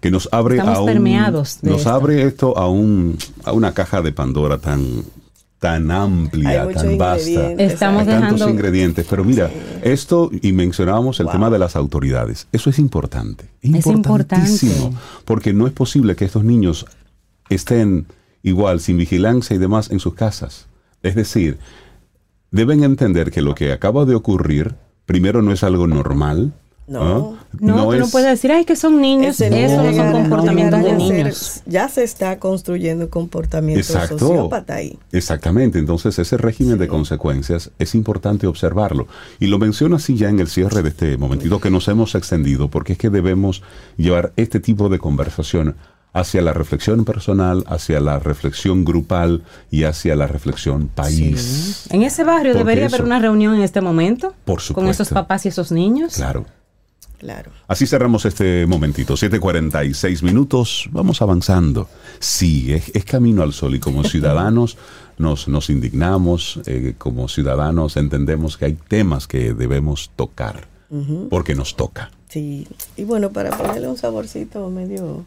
que nos abre Estamos a un, permeados de nos esto. abre esto a un a una caja de Pandora tan tan amplia, tan vasta. Estamos Hay tantos dejando- ingredientes, pero mira, esto y mencionábamos el tema de las autoridades. Eso es importante, Es importantísimo, importante. porque no es posible que estos niños estén igual sin vigilancia y demás en sus casas. Es decir, deben entender que lo que acaba de ocurrir primero no es algo normal. No. No, tú no es- puedes decir, ay, que son niños. Eso no son comportamientos de ser- niños. ya se está construyendo un comportamiento Exacto. sociópata ahí. Exactamente, entonces ese régimen de consecuencias es importante observarlo. Y lo menciono así ya en el cierre de este momentito que nos hemos extendido, porque es que debemos llevar este tipo de conversación hacia la reflexión personal, hacia la reflexión grupal y hacia la reflexión país. En ese barrio Porque debería eso- haber una reunión en este momento. Por Con supuesto. esos papás y esos niños. Claro. Claro. Así cerramos este momentito, 7.46 minutos, vamos avanzando. Sí, es, es camino al sol y como ciudadanos nos, nos indignamos, eh, como ciudadanos entendemos que hay temas que debemos tocar, porque nos toca. Sí, y bueno, para ponerle un saborcito medio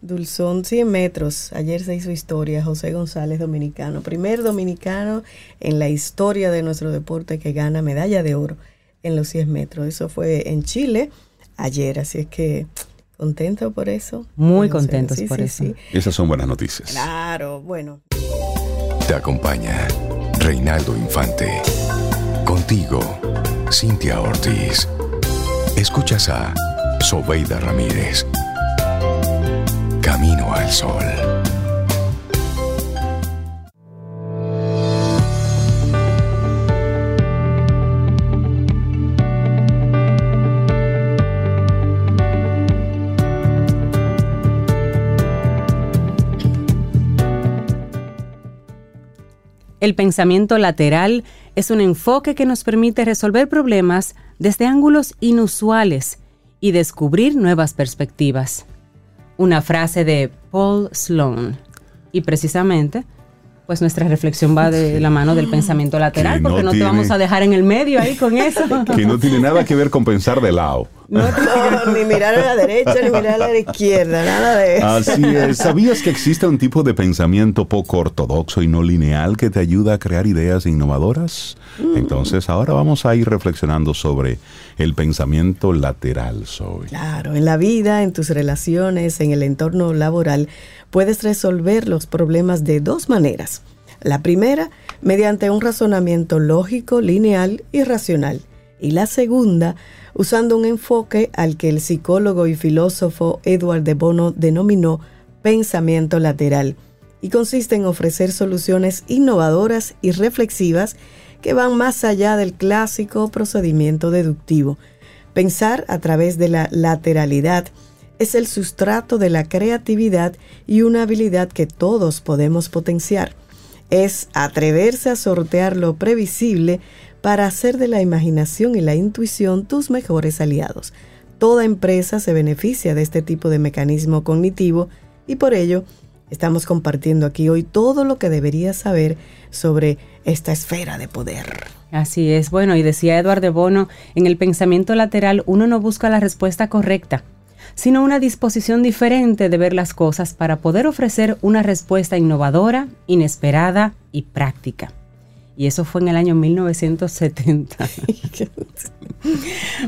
dulzón, 100 metros, ayer se hizo historia, José González dominicano, primer dominicano en la historia de nuestro deporte que gana medalla de oro en los 100 metros. Eso fue en Chile ayer, así es que contento por eso. Muy contentos por eso. Esas son buenas noticias. Claro, bueno. Te acompaña Reinaldo Infante. Contigo, Cintia Ortiz. Escuchas a Sobeida Ramírez. Camino al Sol. El pensamiento lateral es un enfoque que nos permite resolver problemas desde ángulos inusuales y descubrir nuevas perspectivas. Una frase de Paul Sloan. Y precisamente, pues nuestra reflexión va de la mano del pensamiento lateral, porque no te vamos a dejar en el medio ahí con eso. Que no tiene nada que ver con pensar de lado. No, ni mirar a la derecha, ni mirar a la izquierda, nada de eso. Así es. ¿Sabías que existe un tipo de pensamiento poco ortodoxo y no lineal que te ayuda a crear ideas innovadoras? Mm. Entonces, ahora vamos a ir reflexionando sobre el pensamiento lateral, Zoe. Claro, en la vida, en tus relaciones, en el entorno laboral, puedes resolver los problemas de dos maneras. La primera, mediante un razonamiento lógico, lineal y racional. Y la segunda, usando un enfoque al que el psicólogo y filósofo Edward de Bono denominó pensamiento lateral, y consiste en ofrecer soluciones innovadoras y reflexivas que van más allá del clásico procedimiento deductivo. Pensar a través de la lateralidad es el sustrato de la creatividad y una habilidad que todos podemos potenciar. Es atreverse a sortear lo previsible para hacer de la imaginación y la intuición tus mejores aliados. Toda empresa se beneficia de este tipo de mecanismo cognitivo y por ello estamos compartiendo aquí hoy todo lo que deberías saber sobre esta esfera de poder. Así es, bueno, y decía Eduardo Bono, en el pensamiento lateral uno no busca la respuesta correcta, sino una disposición diferente de ver las cosas para poder ofrecer una respuesta innovadora, inesperada y práctica y eso fue en el año 1970.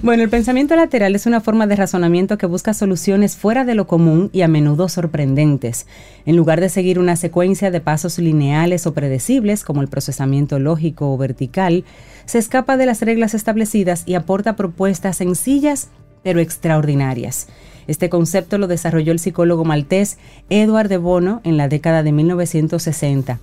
bueno, el pensamiento lateral es una forma de razonamiento que busca soluciones fuera de lo común y a menudo sorprendentes. En lugar de seguir una secuencia de pasos lineales o predecibles, como el procesamiento lógico o vertical, se escapa de las reglas establecidas y aporta propuestas sencillas pero extraordinarias. Este concepto lo desarrolló el psicólogo maltés Edward de Bono en la década de 1960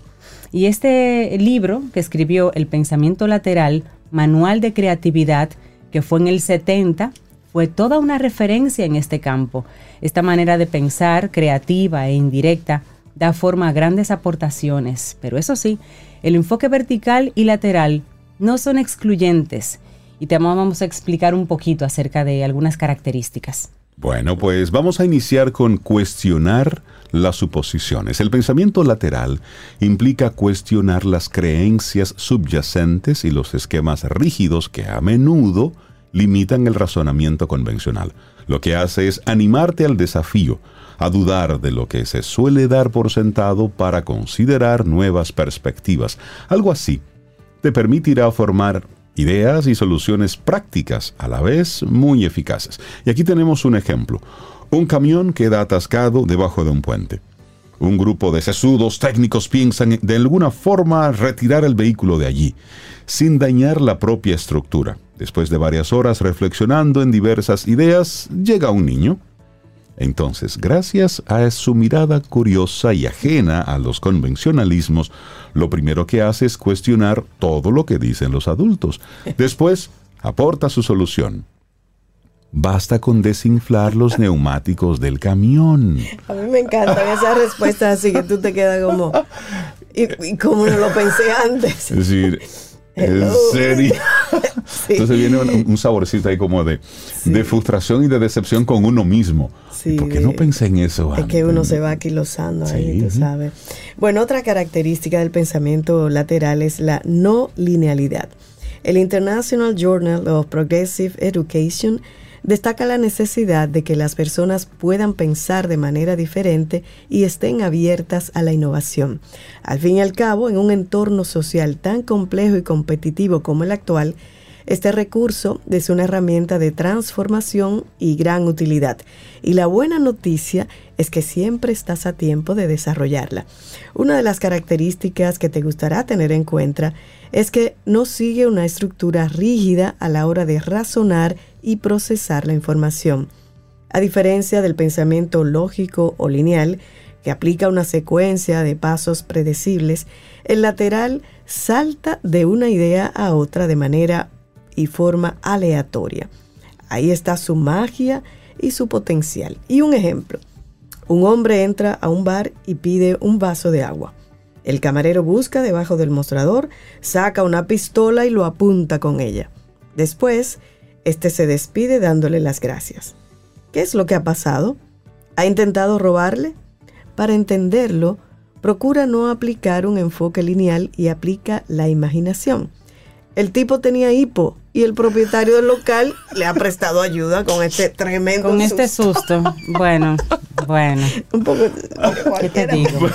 y este libro que escribió El pensamiento lateral, Manual de Creatividad, que fue en el 70, fue toda una referencia en este campo. Esta manera de pensar, creativa e indirecta, da forma a grandes aportaciones, pero eso sí, el enfoque vertical y lateral no son excluyentes y te vamos a explicar un poquito acerca de algunas características. Bueno, pues vamos a iniciar con cuestionar las suposiciones. El pensamiento lateral implica cuestionar las creencias subyacentes y los esquemas rígidos que a menudo limitan el razonamiento convencional. Lo que hace es animarte al desafío, a dudar de lo que se suele dar por sentado para considerar nuevas perspectivas. Algo así te permitirá formar ideas y soluciones prácticas, a la vez muy eficaces. Y aquí tenemos un ejemplo. Un camión queda atascado debajo de un puente. Un grupo de sesudos técnicos piensan de alguna forma retirar el vehículo de allí, sin dañar la propia estructura. Después de varias horas reflexionando en diversas ideas, llega un niño. Entonces, gracias a su mirada curiosa y ajena a los convencionalismos, lo primero que hace es cuestionar todo lo que dicen los adultos. Después, aporta su solución. Basta con desinflar los neumáticos del camión. A mí me encantan esas respuestas así que tú te quedas como, ¿y, cómo no lo pensé antes? Es decir, ¿En serio? Entonces viene un, saborcito ahí como de, de, frustración y de decepción con uno mismo. Sí, ¿Por qué no pensé en eso Es que uno se va aquilosando ahí, tú sabes. Bueno, otra característica del pensamiento lateral es la no linealidad. El International Journal of Progressive Education destaca la necesidad de que las personas puedan pensar de manera diferente y estén abiertas a la innovación. Al fin y al cabo, en un entorno social tan complejo y competitivo como el actual, este recurso es una herramienta de transformación y gran utilidad. Y la buena noticia es que siempre estás a tiempo de desarrollarla. Una de las características que te gustará tener en cuenta es que no sigue una estructura rígida a la hora de razonar y procesar la información. A diferencia del pensamiento lógico o lineal, que aplica una secuencia de pasos predecibles, el lateral salta de una idea a otra de manera y forma aleatoria. Ahí está su magia y su potencial. Y un ejemplo. Un hombre entra a un bar y pide un vaso de agua. El camarero busca debajo del mostrador, saca una pistola y lo apunta con ella. Después, este se despide dándole las gracias. ¿Qué es lo que ha pasado? ¿Ha intentado robarle? Para entenderlo, procura no aplicar un enfoque lineal y aplica la imaginación. El tipo tenía hipo y el propietario del local le ha prestado ayuda con este tremendo Con este susto. Bueno, bueno. Un poco. ¿Qué te digo?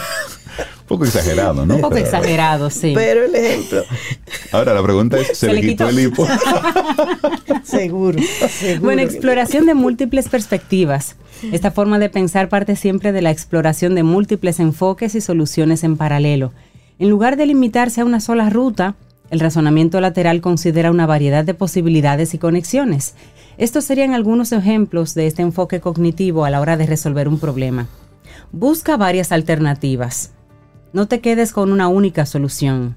Un poco exagerado, ¿no? Un poco exagerado, sí. Pero el ejemplo. Ahora la pregunta es, ¿se, le, quitó, el hipo? seguro, seguro. Bueno, exploración de múltiples perspectivas. Esta forma de pensar parte siempre de la exploración de múltiples enfoques y soluciones en paralelo. En lugar de limitarse a una sola ruta, el razonamiento lateral considera una variedad de posibilidades y conexiones. Estos serían algunos ejemplos de este enfoque cognitivo a la hora de resolver un problema. Busca varias alternativas. No te quedes con una única solución.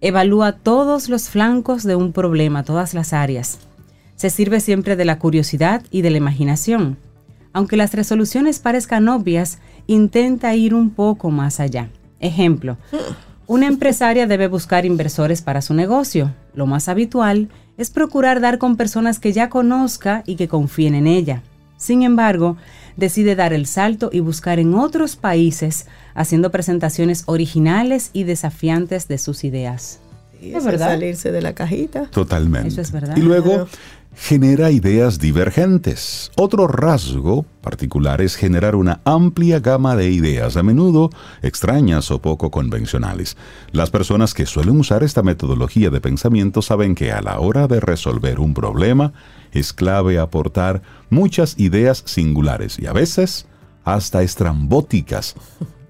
Evalúa todos los flancos de un problema, todas las áreas. Se sirve siempre de la curiosidad y de la imaginación. Aunque las resoluciones parezcan obvias, intenta ir un poco más allá. Ejemplo, una empresaria debe buscar inversores para su negocio. Lo más habitual es procurar dar con personas que ya conozca y que confíen en ella. Sin embargo, decide dar el salto y buscar en otros países, haciendo presentaciones originales y desafiantes de sus ideas. es verdad. Salirse de la cajita. Totalmente. Eso es verdad. Y luego, genera ideas divergentes. Otro rasgo particular es generar una amplia gama de ideas, a menudo extrañas o poco convencionales. Las personas que suelen usar esta metodología de pensamiento saben que a la hora de resolver un problema es clave aportar muchas ideas singulares y a veces hasta estrambóticas.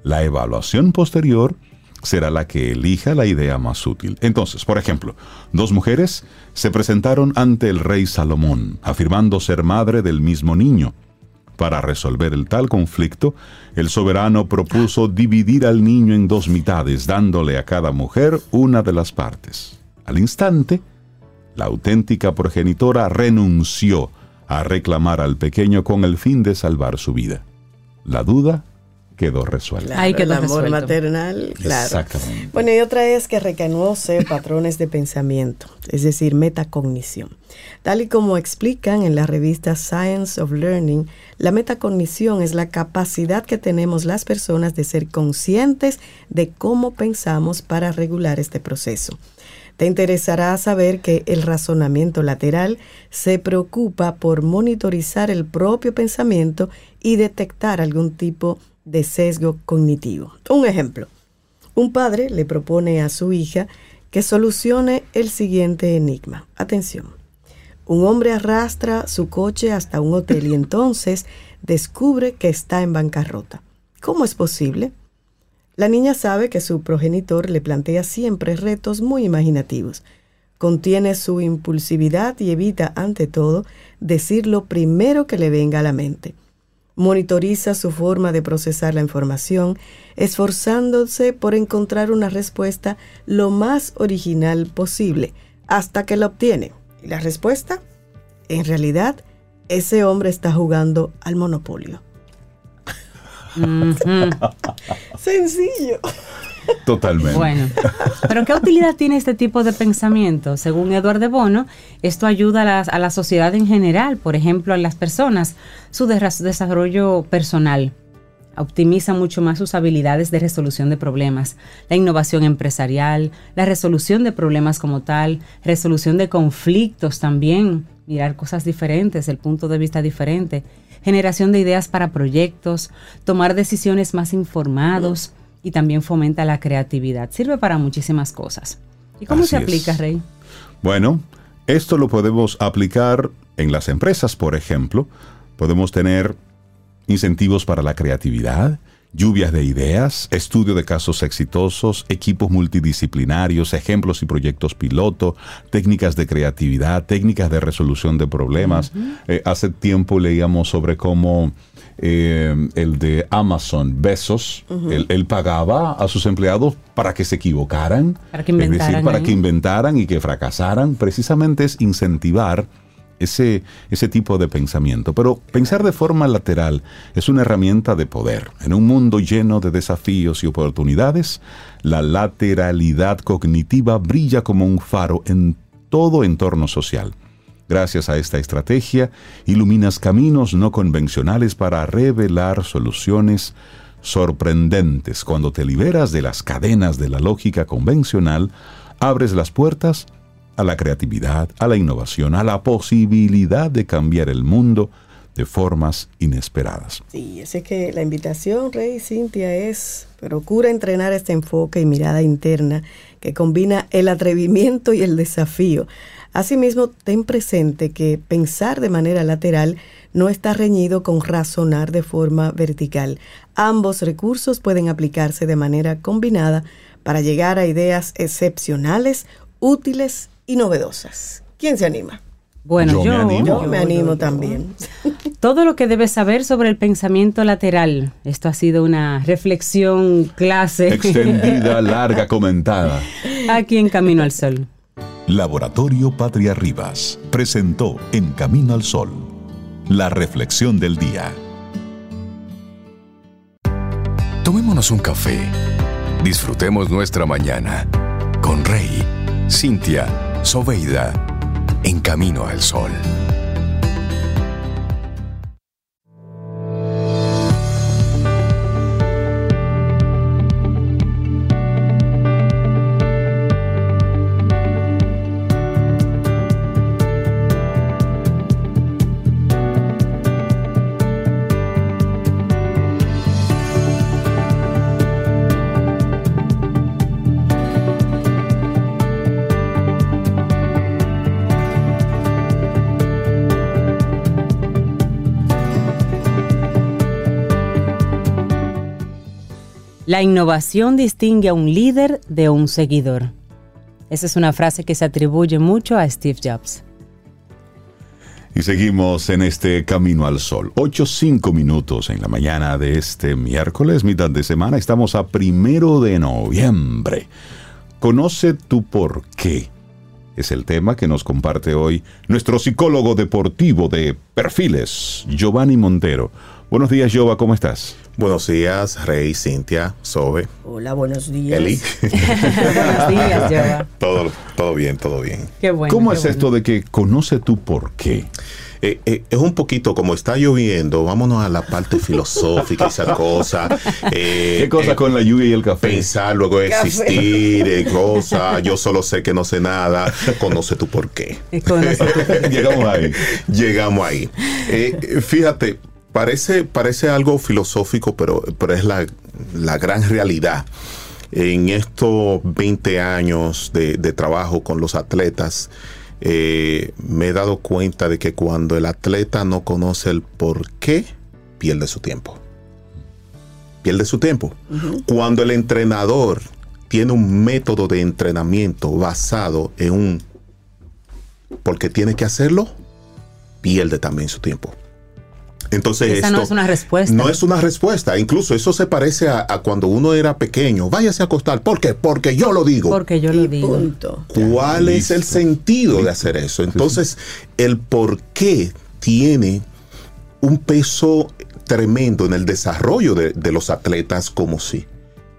La evaluación posterior será la que elija la idea más útil. Entonces, por ejemplo, dos mujeres se presentaron ante el rey Salomón, afirmando ser madre del mismo niño. Para resolver el tal conflicto, el soberano propuso dividir al niño en dos mitades, dándole a cada mujer una de las partes. Al instante, la auténtica progenitora renunció a reclamar al pequeño con el fin de salvar su vida. La duda quedó resuelta. Claro, el amor maternal, claro. Exactamente. Bueno, y otra es que reconoce patrones de pensamiento, es decir, metacognición. Tal y como explican en la revista Science of Learning, la metacognición es la capacidad que tenemos las personas de ser conscientes de cómo pensamos para regular este proceso. Te interesará saber que el razonamiento lateral se preocupa por monitorizar el propio pensamiento y detectar algún tipo de de sesgo cognitivo. Un ejemplo. Un padre le propone a su hija que solucione el siguiente enigma. Atención. Un hombre arrastra su coche hasta un hotel y entonces descubre que está en bancarrota. ¿Cómo es posible? La niña sabe que su progenitor le plantea siempre retos muy imaginativos. Contiene su impulsividad y evita, ante todo, decir lo primero que le venga a la mente monitoriza su forma de procesar la información, esforzándose por encontrar una respuesta lo más original posible, hasta que la obtiene. ¿Y la respuesta? En realidad, ese hombre está jugando al monopolio. Sencillo. Totalmente. Bueno, pero ¿qué utilidad tiene este tipo de pensamiento? Según Eduardo de Bono, esto ayuda a la, a la sociedad en general, por ejemplo, a las personas, su desarrollo personal optimiza mucho más sus habilidades de resolución de problemas, la innovación empresarial, la resolución de problemas como tal, resolución de conflictos también, mirar cosas diferentes, el punto de vista diferente, generación de ideas para proyectos, tomar decisiones más informados y también fomenta la creatividad. Sirve para muchísimas cosas. ¿Y cómo se aplica, Rey? Bueno, esto lo podemos aplicar en las empresas, por ejemplo. Podemos tener incentivos para la creatividad, lluvias de ideas, estudio de casos exitosos, equipos multidisciplinarios, ejemplos y proyectos piloto, técnicas de creatividad, técnicas de resolución de problemas. Eh, hace tiempo leíamos sobre cómo eh, el de Amazon, Besos, él, pagaba a sus empleados para que se equivocaran, para que inventaran, es decir, para que inventaran y que fracasaran. Precisamente es incentivar ese, ese tipo de pensamiento. Pero pensar de forma lateral es una herramienta de poder. En un mundo lleno de desafíos y oportunidades, la lateralidad cognitiva brilla como un faro en todo entorno social. Gracias a esta estrategia, iluminas caminos no convencionales para revelar soluciones sorprendentes. Cuando te liberas de las cadenas de la lógica convencional, abres las puertas a la creatividad, a la innovación, a la posibilidad de cambiar el mundo de formas inesperadas. Sí, es que la invitación, Rey Cintia, es procura entrenar este enfoque y mirada interna que combina el atrevimiento y el desafío. Asimismo, ten presente que pensar de manera lateral no está reñido con razonar de forma vertical. Ambos recursos pueden aplicarse de manera combinada para llegar a ideas excepcionales, útiles y novedosas. ¿Quién se anima? Bueno, yo, me animo, también. Todo lo que debes saber sobre el pensamiento lateral. Esto ha sido una reflexión clase. Extendida, larga, comentada. Aquí en Camino al Sol. Laboratorio Patria Rivas presentó En Camino al Sol la reflexión del día. Tomémonos un café. Disfrutemos nuestra mañana con Rey, Cintia Soveida, en camino al sol. La innovación distingue a un líder de un seguidor. Esa es una frase que se atribuye mucho a Steve Jobs. Y seguimos en este Camino al Sol. 8-5 minutos en la mañana de este miércoles, mitad de semana. Estamos a primero de noviembre. Conoce tu por qué. Es el tema que nos comparte hoy nuestro psicólogo deportivo de perfiles, Giovanni Montero. Buenos días, Giova, ¿cómo estás? Buenos días, Rey, Cintia, Sobe. Hola, buenos días. Eli. buenos días, Giova. Todo, todo bien, todo bien. Qué bueno. ¿Cómo qué es bueno. esto de que conoce tu por qué? Eh, eh, es un poquito como está lloviendo, vámonos a la parte filosófica, esa cosa. Eh, ¿Qué cosa eh, con la lluvia y el café? Pensar, luego existir, eh, cosa. Yo solo sé que no sé nada. Conoce tu por qué. Conoce tu- Llegamos ahí. Llegamos ahí. Eh, fíjate, parece, parece algo filosófico, pero, pero es la, la gran realidad. En estos 20 años de, de trabajo con los atletas, eh, me he dado cuenta de que cuando el atleta no conoce el por qué, pierde su tiempo. Pierde su tiempo. Cuando el entrenador tiene un método de entrenamiento basado en un porque tiene que hacerlo, pierde también su tiempo. Entonces, Esa esto no es una respuesta. no es una respuesta. Incluso eso se parece a, a cuando uno era pequeño. Váyase a acostar. ¿Por qué? Porque yo lo digo. Porque yo lo Y digo. punto. ¿Cuál es el Listo. sentido de hacer eso? Entonces, el por qué tiene un peso tremendo en el desarrollo de, de los atletas como sí.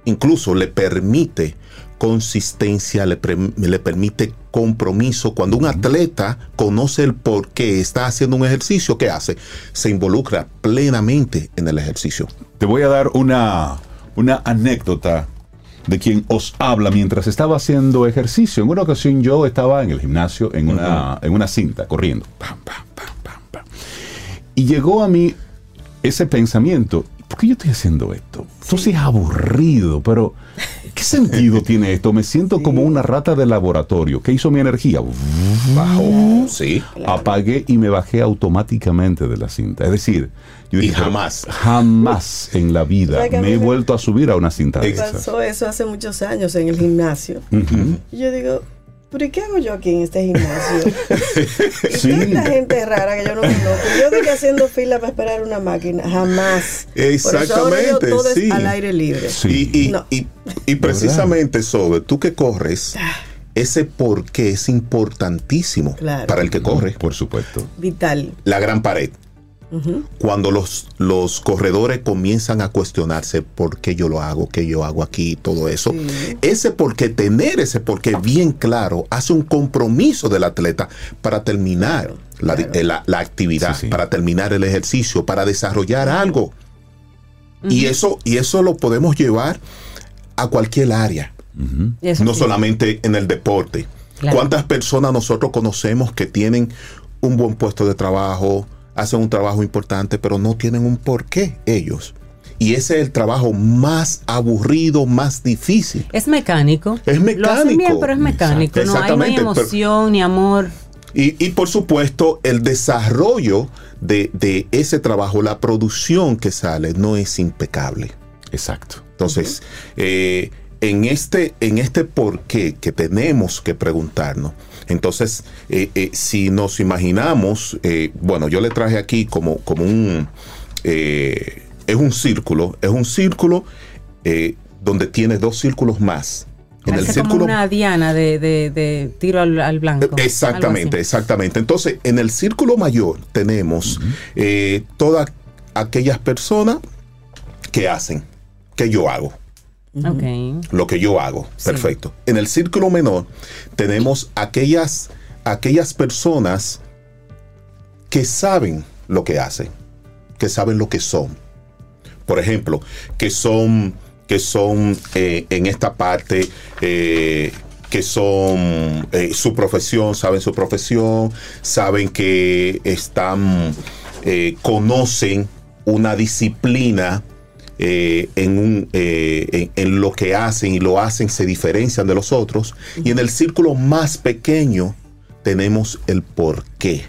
incluso le permite consistencia, le, le, permite compromiso. Cuando un atleta conoce el por qué está haciendo un ejercicio, ¿qué hace? Se involucra plenamente en el ejercicio. Te voy a dar una, una anécdota de quien os habla mientras estaba haciendo ejercicio. En una ocasión yo estaba en el gimnasio en una, en una cinta, corriendo. y llegó a mí ese pensamiento, ¿por qué yo estoy haciendo esto? Esto sí es aburrido, pero ¿qué sentido tiene esto? Me siento como una rata de laboratorio. ¿Qué hizo mi energía? Bajó, sí. Apagué y me bajé automáticamente de la cinta. Es decir, yo y jamás. Jamás en la vida me he vuelto a subir a una cinta de Pasó eso hace muchos años en el gimnasio. Y yo digo, ¿pero qué hago yo aquí en este gimnasio? sí. y la gente rara que yo no conozco. Yo estoy haciendo fila para esperar una máquina. Jamás. Exactamente. todo sí. al aire libre. Sí. Y, y, precisamente, sobre tú que corres. Ah. Ese por qué es importantísimo para el que corre. Por supuesto. Vital. La gran pared. Cuando los, los corredores comienzan a cuestionarse por qué yo lo hago, qué yo hago aquí, todo eso, ese por qué, tener ese por qué bien claro, hace un compromiso del atleta para terminar la, eh, actividad, para terminar el ejercicio, para desarrollar algo. y, eso, y eso lo podemos llevar a cualquier área, no solamente en el deporte. ¿Cuántas personas nosotros conocemos que tienen un buen puesto de trabajo, hacen un trabajo importante, pero no tienen un porqué ellos. Y ese es el trabajo más aburrido, más difícil. Es mecánico. Es mecánico. bien, pero es mecánico. No hay, emoción ni amor. Y, por supuesto, el desarrollo de, ese trabajo, la producción que sale, no es impecable. Exacto. Entonces, eh, en, este, en este por qué que tenemos que preguntarnos, entonces, eh, eh, si nos imaginamos, eh, bueno, yo le traje aquí como, como un, es un círculo, es un círculo donde tiene dos círculos más. En el círculo, como una diana de, tiro al, blanco. Exactamente, exactamente. Entonces, en el círculo mayor tenemos todas aquellas personas que hacen, que yo hago. Lo que yo hago. Perfecto. En el círculo menor tenemos aquellas, aquellas personas que saben lo que hacen, que saben lo que son. Por ejemplo, que son, que son eh, en esta parte, eh, que son eh, su profesión, saben su profesión, saben que están, conocen una disciplina eh, en, un, eh, en, lo que hacen y lo hacen se diferencian de los otros. Y en el círculo más pequeño tenemos el por qué.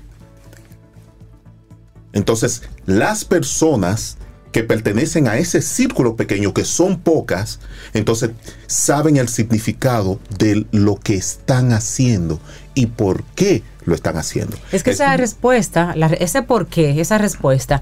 Entonces, las personas que pertenecen a ese círculo pequeño, que son pocas, entonces saben el significado de lo que están haciendo y por qué lo están haciendo. Es que esa respuesta, ese por qué, esa respuesta,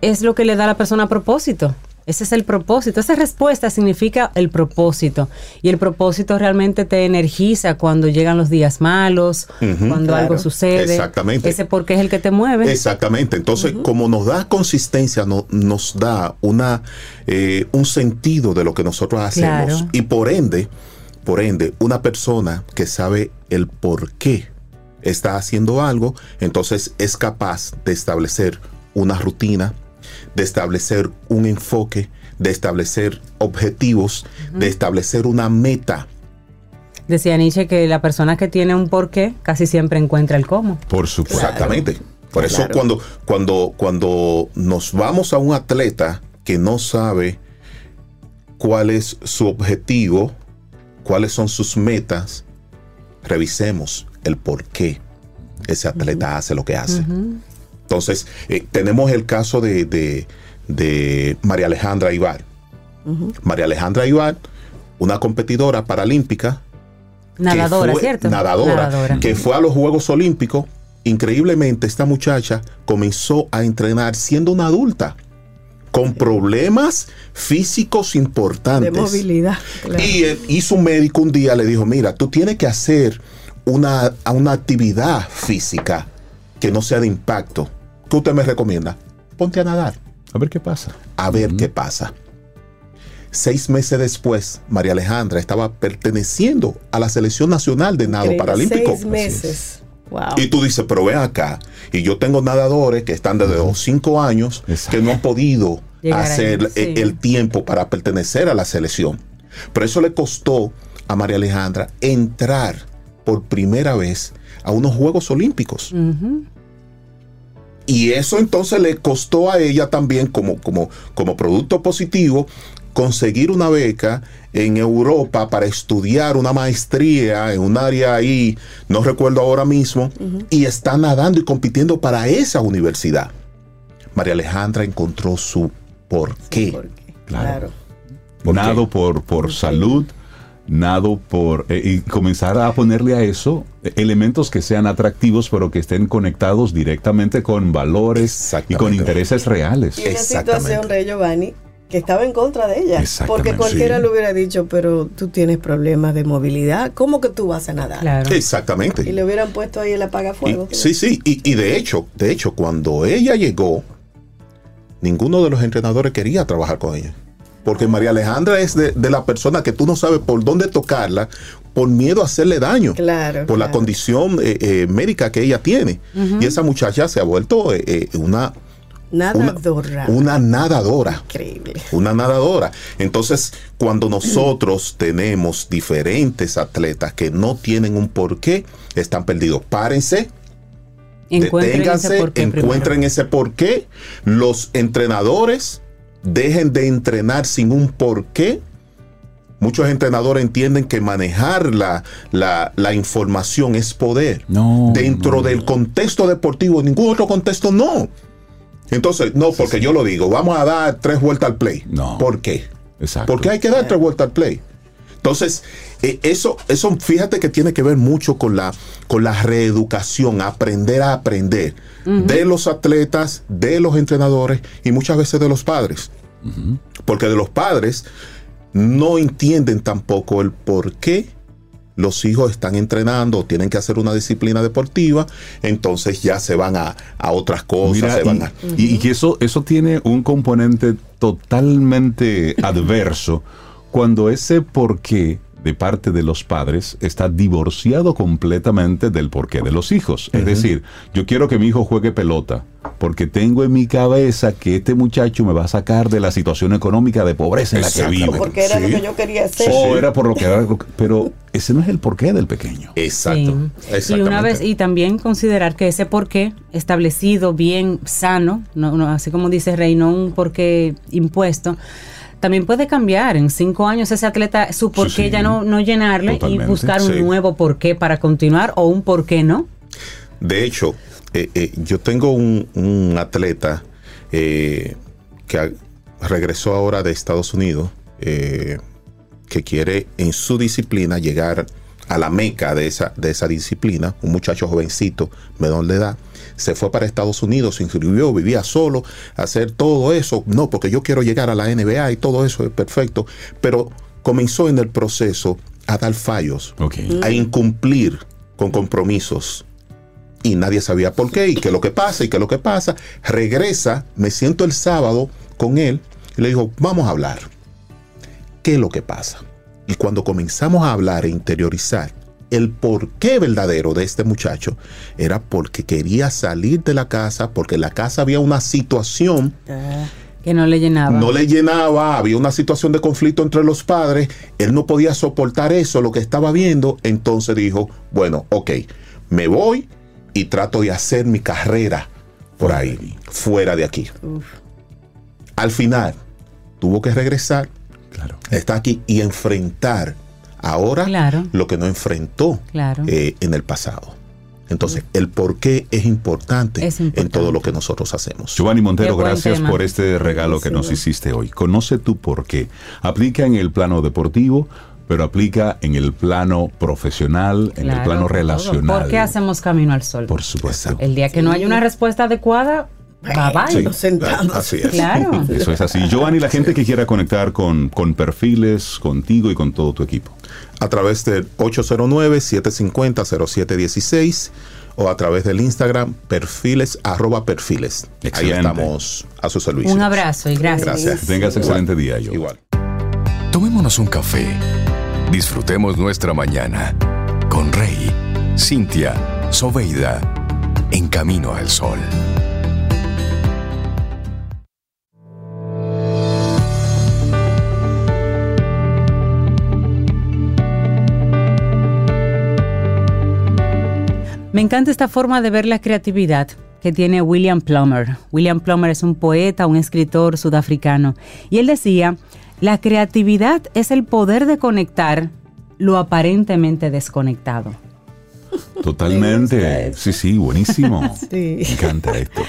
es lo que le da a la persona a propósito. Ese es el propósito. Esa respuesta significa el propósito. Y el propósito realmente te energiza cuando llegan los días malos, cuando algo sucede. Exactamente. Ese porque es el que te mueve. Exactamente. Entonces, como nos da consistencia, nos da una, eh, un sentido de lo que nosotros hacemos. Y por ende, por ende, una persona que sabe el por qué está haciendo algo, entonces es capaz de establecer una rutina, de establecer un enfoque, de establecer objetivos, de establecer una meta. Decía Nietzsche que la persona que tiene un porqué casi siempre encuentra el cómo. Por supuesto. Exactamente. Por eso cuando, cuando, cuando nos vamos a un atleta que no sabe cuál es su objetivo, cuáles son sus metas, revisemos el por qué ese atleta hace lo que hace. Entonces, eh, tenemos el caso de, María Alejandra Ibar. María Alejandra Ibar, una competidora paralímpica. Nadadora, ¿cierto? Nadadora, que fue a los Juegos Olímpicos. Increíblemente, esta muchacha comenzó a entrenar siendo una adulta con problemas físicos importantes. De movilidad. Y, y, su médico un día le dijo, mira, tú tienes que hacer una, una actividad física que no sea de impacto. ¿Qué usted me recomienda? Ponte a nadar. A ver qué pasa. A ver qué pasa. seis meses después, María Alejandra estaba perteneciendo a la selección nacional de nado Increíble. paralímpico. Seis meses. Wow. Y tú dices, pero ven acá, y yo tengo nadadores que están desde los cinco años Exacto. que no han podido Llegar hacer ahí, sí. el tiempo para pertenecer a la selección. Pero eso le costó a María Alejandra entrar por primera vez a unos Juegos Olímpicos. Ujú. Y eso entonces le costó a ella también como, como, como producto positivo conseguir una beca en Europa para estudiar una maestría en un área ahí, no recuerdo ahora mismo, y está nadando y compitiendo para esa universidad. María Alejandra encontró su porqué. ¿Por qué? Claro. Claro. ¿Por qué? nado por, por salud, nado por... eh, y comenzar a ponerle a eso eh, elementos que sean atractivos, pero que estén conectados directamente con valores y con intereses reales. Y una situación, Rey Giovanni, que estaba en contra de ella. Exactamente, Porque cualquiera sí. le hubiera dicho, pero tú tienes problemas de movilidad, ¿cómo que tú vas a nadar? Claro. Exactamente. Y le hubieran puesto ahí el apagafuegos. Y- sí, sí, y, y de hecho, de hecho, cuando ella llegó, ninguno de los entrenadores quería trabajar con ella. Porque María Alejandra es de, de la persona que tú no sabes por dónde tocarla por miedo a hacerle daño. Claro, Por la condición eh, eh, médica que ella tiene. Y esa muchacha se ha vuelto eh, eh, una, Nadadora. una nadadora Increíble. una nadadora. Entonces, cuando nosotros tenemos diferentes atletas que no tienen un porqué, están perdidos. Párense, Encuentren deténganse, encuentren primero. ese porqué. Los entrenadores dejen de entrenar sin un porqué. Muchos entrenadores entienden que manejar la, la- la información es poder. No, Dentro no, del contexto deportivo, ningún otro contexto no. Entonces, no, porque yo lo digo, vamos a dar tres vueltas al play. No. ¿Por qué? Exacto. Porque hay que dar tres vueltas al play. Entonces, eh, eso, eso fíjate que tiene que ver mucho con la, con la reeducación, aprender a aprender de los atletas, de los entrenadores y muchas veces de los padres. Porque de los padres no entienden tampoco el por qué los hijos están entrenando tienen que hacer una disciplina deportiva, entonces ya se van a, a otras cosas, Mira, se y, van a... y- eso, eso tiene un componente totalmente adverso cuando ese porqué de parte de los padres está divorciado completamente del porqué de los hijos. Es decir, yo quiero que mi hijo juegue pelota porque tengo en mi cabeza que este muchacho me va a sacar de la situación económica de pobreza en la que vive. Porque era Sí. lo que yo quería hacer. O era por lo que era, pero ese no es el porqué del pequeño. Exacto. Sí. Y una vez, y también considerar que ese porqué establecido, bien sano, no, no, así como dice Rey, no un porqué impuesto, también puede cambiar. En cinco años ese atleta, su porqué sí. ya no, no llenarle y buscar un sí. nuevo porqué para continuar o un porqué no. De hecho, eh, eh, yo tengo un, un atleta eh, que a- regresó ahora de Estados Unidos, eh, que quiere en su disciplina llegar a la meca de esa, de esa disciplina, un muchacho jovencito, menor de edad, se fue para Estados Unidos, se inscribió, vivía solo, hacer todo eso, no, porque yo quiero llegar a la NBA y todo eso es perfecto, pero comenzó en el proceso a dar fallos, a incumplir con compromisos y nadie sabía por qué y qué es lo que pasa y qué es lo que pasa. Regresa, me siento el sábado con él y le digo, vamos a hablar. ¿Qué es lo que pasa? Y cuando comenzamos a hablar e interiorizar el porqué verdadero de este muchacho, era porque quería salir de la casa, porque en la casa había una situación Que no le llenaba. no le llenaba, había una situación de conflicto entre los padres, él no podía soportar eso, lo que estaba viendo, entonces dijo, bueno, ok, me voy y trato de hacer mi carrera por ahí, fuera de aquí. Al final, tuvo que regresar, Claro. está aquí y enfrentar ahora Claro. lo que no enfrentó Claro. eh, en el pasado. Entonces, el por qué es importante, Es en todo lo que nosotros hacemos. Giovanni Montero, gracias tema. por este regalo que nos hiciste hoy. Conoce tu por qué. Aplica en el plano deportivo, pero aplica en el plano profesional, en el plano todo. relacional. ¿Por qué hacemos camino al sol? Por supuesto. El día que no hay una respuesta adecuada, bye bye. Sí, Nos sentamos. Así es. Claro. Eso es así. Giovanni, la gente que quiera conectar con, con perfiles, contigo y con todo tu equipo. a través del 809-750-0716 o a través del Instagram perfiles arroba perfiles. Ahí estamos a su servicio. Un abrazo y gracias. Gracias. Tengas excelente día, yo. Igual. Tomémonos un café. Disfrutemos nuestra mañana con Rey, Cintia, Soveida, en camino al sol. Me encanta esta forma de ver la creatividad que tiene William Plummer. William Plummer es un poeta, un escritor sudafricano. Y él decía, la creatividad es el poder de conectar lo aparentemente desconectado. Totalmente. Sí, sí, buenísimo. Me encanta esto.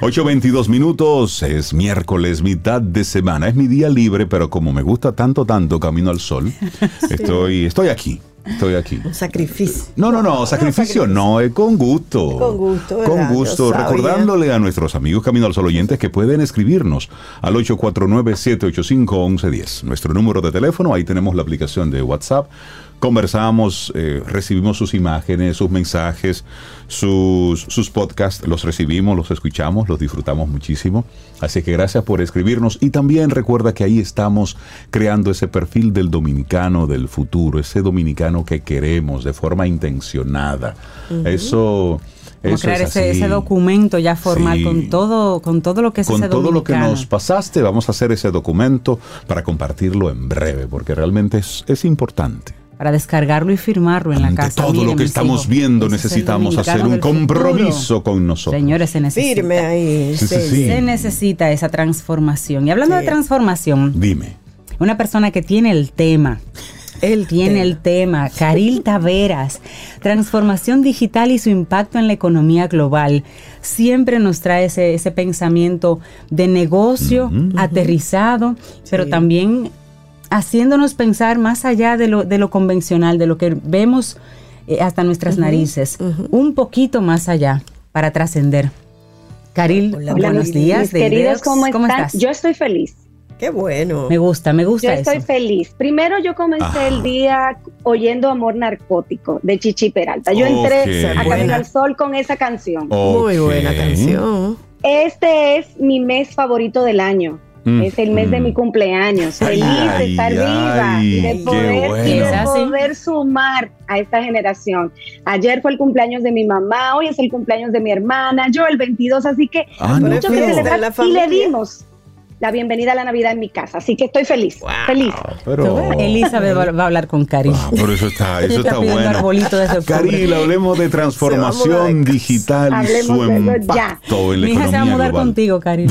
8.22 minutos, es miércoles, mitad de semana. Es mi día libre, pero como me gusta tanto, tanto Camino al Sol, estoy, estoy aquí. Estoy aquí. Un sacrificio. No, no, no, sacrificio no, es con gusto. Con gusto, Con gusto. Recordándole a nuestros amigos Camino al Sol oyentes que pueden escribirnos al 849-785-1110. Nuestro número de teléfono, ahí tenemos la aplicación de WhatsApp conversamos, eh, recibimos sus imágenes, sus mensajes, sus, sus podcasts, los recibimos, los escuchamos, los disfrutamos muchísimo. Así que gracias por escribirnos. Y también recuerda que ahí estamos creando ese perfil del dominicano del futuro, ese dominicano que queremos de forma intencionada. Eso... Como crear ese, documento ya formal con todo con todo lo que es con todo lo que nos pasaste vamos a hacer ese documento para compartirlo en breve porque realmente es, es importante para descargarlo y firmarlo en la casa. Todo lo que estamos viendo necesitamos hacer un compromiso con nosotros. Señores, se necesita. Firme ahí. Se necesita esa transformación. Y hablando de transformación. Dime. Una persona que tiene el tema. Él tiene el tema. Caril Taveras, transformación digital y su impacto en la economía global. Siempre nos trae ese, ese pensamiento de negocio aterrizado, pero también haciéndonos pensar más allá de lo, de lo convencional, de lo que vemos eh, hasta nuestras narices, un poquito más allá para trascender. Caril, buenos días. queridos, ¿cómo, estás? Yo estoy feliz. Qué bueno. Me gusta, me gusta. Yo estoy feliz. Primero yo comencé el día oyendo Amor Narcótico de Chichi Peralta. Yo entré a Camino al Sol con esa canción. Muy buena canción. Este es mi mes favorito del año. Mm. Es el mes de mi mm. cumpleaños. Feliz de estar viva y de poder, sumar a esta generación. Ayer fue el cumpleaños de mi mamá, hoy es el cumpleaños de mi hermana, yo el 22, así que ah, mucho que celebrar y le dimos la bienvenida a la Navidad en mi casa. Así que estoy feliz, feliz. Elizabeth va, a hablar con Cari. por eso está, eso está, bueno. Cari, hablemos de transformación digital y su impacto en la Mi hija se va a mudar contigo, Cari.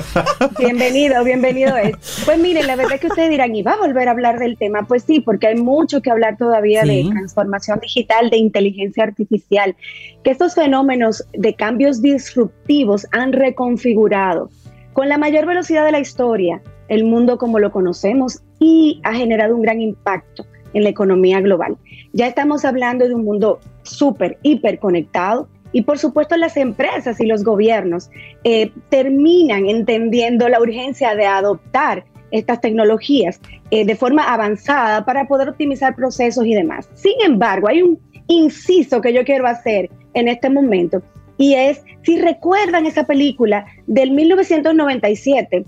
bienvenido, bienvenido es. Pues miren, la verdad es que ustedes dirán, ¿y va a volver a hablar del tema? Pues sí, porque hay mucho que hablar todavía de transformación digital, de inteligencia artificial, que estos fenómenos de cambios disruptivos han reconfigurado con la mayor velocidad de la historia el mundo como lo conocemos y ha generado un gran impacto en la economía global. Ya estamos hablando de un mundo súper, hiper conectado y por supuesto las empresas y los gobiernos eh, terminan entendiendo la urgencia de adoptar estas tecnologías eh, de forma avanzada para poder optimizar procesos y demás. Sin embargo, hay un inciso que yo quiero hacer en este momento y es, si recuerdan esa película del 1997,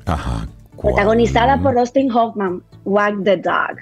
protagonizada por Austin Hoffman, Wag the Dog.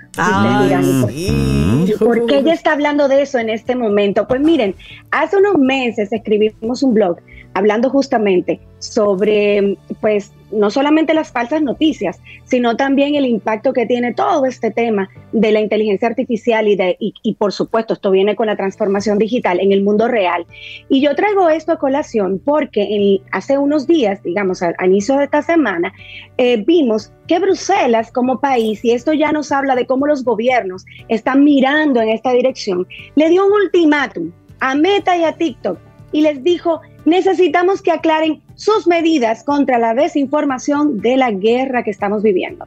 ¿Por qué ella está hablando de eso en este momento? Pues miren, hace unos meses escribimos un blog hablando justamente sobre, pues, no solamente las falsas noticias, sino también el impacto que tiene todo este tema de la inteligencia artificial y, de, y, por supuesto esto viene con la transformación digital en el mundo real. Y yo traigo esto a colación porque hace unos días, digamos al, inicio de esta semana, eh, vimos que Bruselas como país, y esto ya nos habla de cómo los gobiernos están mirando en esta dirección, le dio un ultimátum a Meta y a TikTok y les dijo, necesitamos que aclaren sus medidas contra la desinformación de la guerra que estamos viviendo.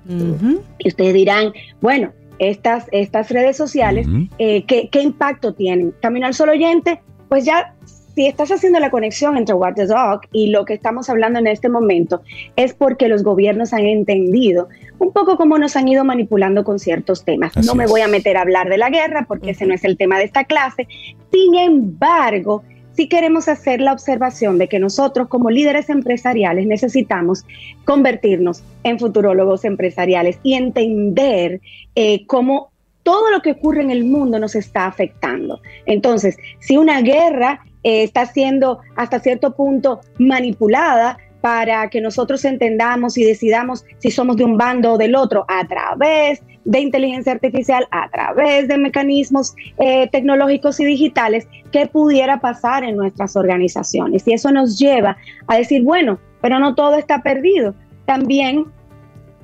Y ustedes dirán, bueno, estas, estas redes sociales, eh, ¿qué, ¿qué, impacto tienen? Camino al solo oyente, pues ya si estás haciendo la conexión entre What the Dog y lo que estamos hablando en este momento, es porque los gobiernos han entendido un poco cómo nos han ido manipulando con ciertos temas. no me voy a meter a hablar de la guerra porque ese no es el tema de esta clase. Sin embargo, sí queremos hacer la observación de que nosotros como líderes empresariales necesitamos convertirnos en futurólogos empresariales y entender eh, cómo todo lo que ocurre en el mundo nos está afectando. Entonces, si una guerra eh, está siendo hasta cierto punto manipulada, para que nosotros entendamos y decidamos si somos de un bando o del otro a través de inteligencia artificial, a través de mecanismos eh, tecnológicos y digitales, qué pudiera pasar en nuestras organizaciones. Y eso nos lleva a decir, bueno, pero no todo está perdido. También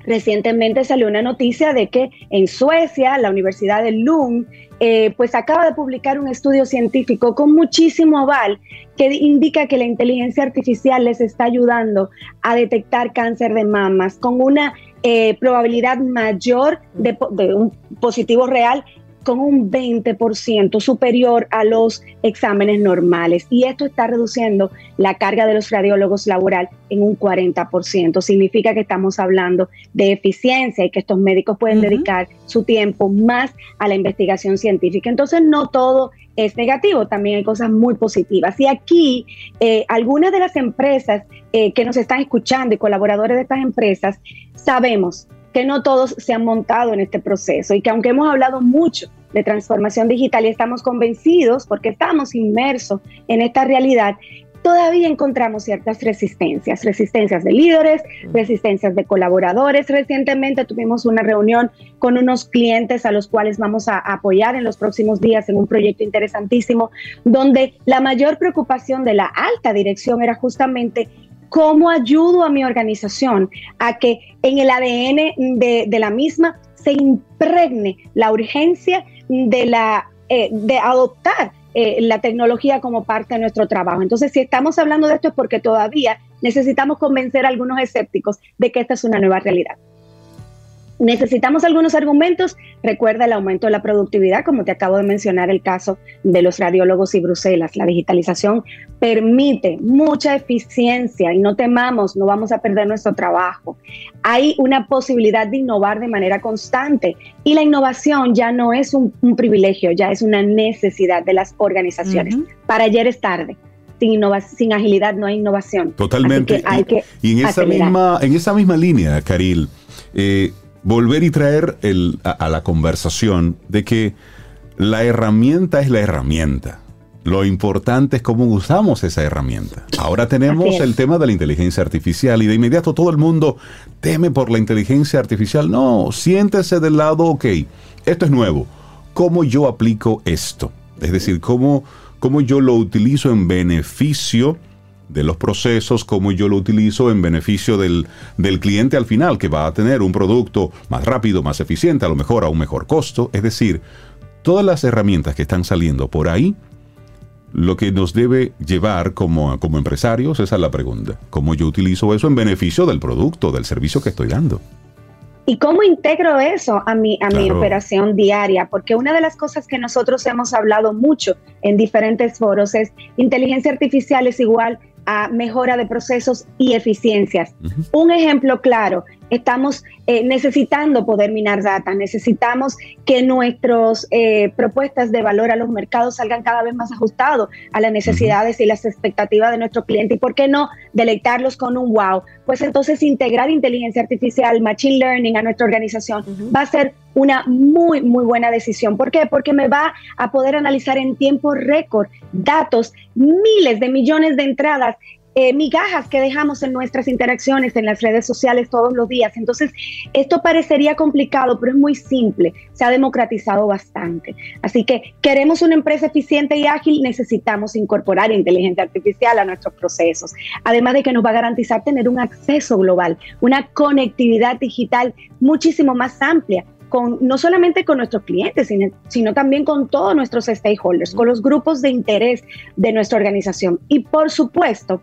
recientemente salió una noticia de que en Suecia, la Universidad de Lund, eh, pues acaba de publicar un estudio científico con muchísimo aval que indica que la inteligencia artificial les está ayudando a detectar cáncer de mamas con una eh, probabilidad mayor de, de un positivo real con un 20% superior a los exámenes normales. Y esto está reduciendo la carga de los radiólogos laboral en un 40%. Significa que estamos hablando de eficiencia y que estos médicos pueden dedicar su tiempo más a la investigación científica. Entonces, no todo es negativo, también hay cosas muy positivas. Y aquí, eh, algunas de las empresas eh, que nos están escuchando y colaboradores de estas empresas, sabemos que no todos se han montado en este proceso y que aunque hemos hablado mucho de transformación digital y estamos convencidos porque estamos inmersos en esta realidad, todavía encontramos ciertas resistencias, resistencias de líderes, resistencias de colaboradores. Recientemente tuvimos una reunión con unos clientes a los cuales vamos a apoyar en los próximos días en un proyecto interesantísimo, donde la mayor preocupación de la alta dirección era justamente ¿Cómo ayudo a mi organización a que en el ADN de, la misma se impregne la urgencia de, la, eh, de adoptar eh, la tecnología como parte de nuestro trabajo? Entonces, si estamos hablando de esto es porque todavía necesitamos convencer a algunos escépticos de que esta es una nueva realidad. Necesitamos algunos argumentos. Recuerda el aumento de la productividad, como te acabo de mencionar el caso de los radiólogos y Bruselas. La digitalización permite mucha eficiencia y no temamos, no vamos a perder nuestro trabajo. Hay una posibilidad de innovar de manera constante y la innovación ya no es un, privilegio, ya es una necesidad de las organizaciones. Para ayer es tarde. Sin, sin agilidad no hay innovación. Totalmente. hay que y, en, esa misma, en esa misma línea, Caril, eh, volver y traer el, a, la conversación de que la herramienta es la herramienta. Lo importante es cómo usamos esa herramienta. Ahora tenemos el tema de la inteligencia artificial y de inmediato todo el mundo teme por la inteligencia artificial. No, siéntese del lado, ok, esto es nuevo. ¿Cómo yo aplico esto? Es decir, cómo, cómo yo lo utilizo en beneficio de los procesos, como yo lo utilizo en beneficio del, del, cliente al final, que va a tener un producto más rápido, más eficiente, a lo mejor a un mejor costo. Es decir, todas las herramientas que están saliendo por ahí, lo que nos debe llevar como, como empresarios, esa es la pregunta. ¿Cómo yo utilizo eso en beneficio del producto, del servicio que estoy dando? ¿Y cómo integro eso a mi, a mi operación diaria? Porque una de las cosas que nosotros hemos hablado mucho en diferentes foros es inteligencia artificial es igual a mejora de procesos y eficiencias. Un ejemplo claro, estamos eh, necesitando poder minar data, necesitamos que nuestras eh, propuestas de valor a los mercados salgan cada vez más ajustados a las necesidades y las expectativas de nuestro cliente. ¿Y por qué no deleitarlos con un wow? Pues entonces integrar inteligencia artificial, machine learning a nuestra organización va a ser una muy, muy buena decisión. ¿Por qué? Porque me va a poder analizar en tiempo récord datos, miles de millones de entradas eh, migajas que dejamos en nuestras interacciones en las redes sociales todos los días. Entonces, esto parecería complicado, pero es muy simple. Se ha democratizado bastante. Así que queremos una empresa eficiente y ágil, necesitamos incorporar inteligencia artificial a nuestros procesos. Además de que nos va a garantizar tener un acceso global, una conectividad digital muchísimo más amplia con, no solamente con nuestros clientes, sino, sino, también con todos nuestros stakeholders, con los grupos de interés de nuestra organización. Y por supuesto,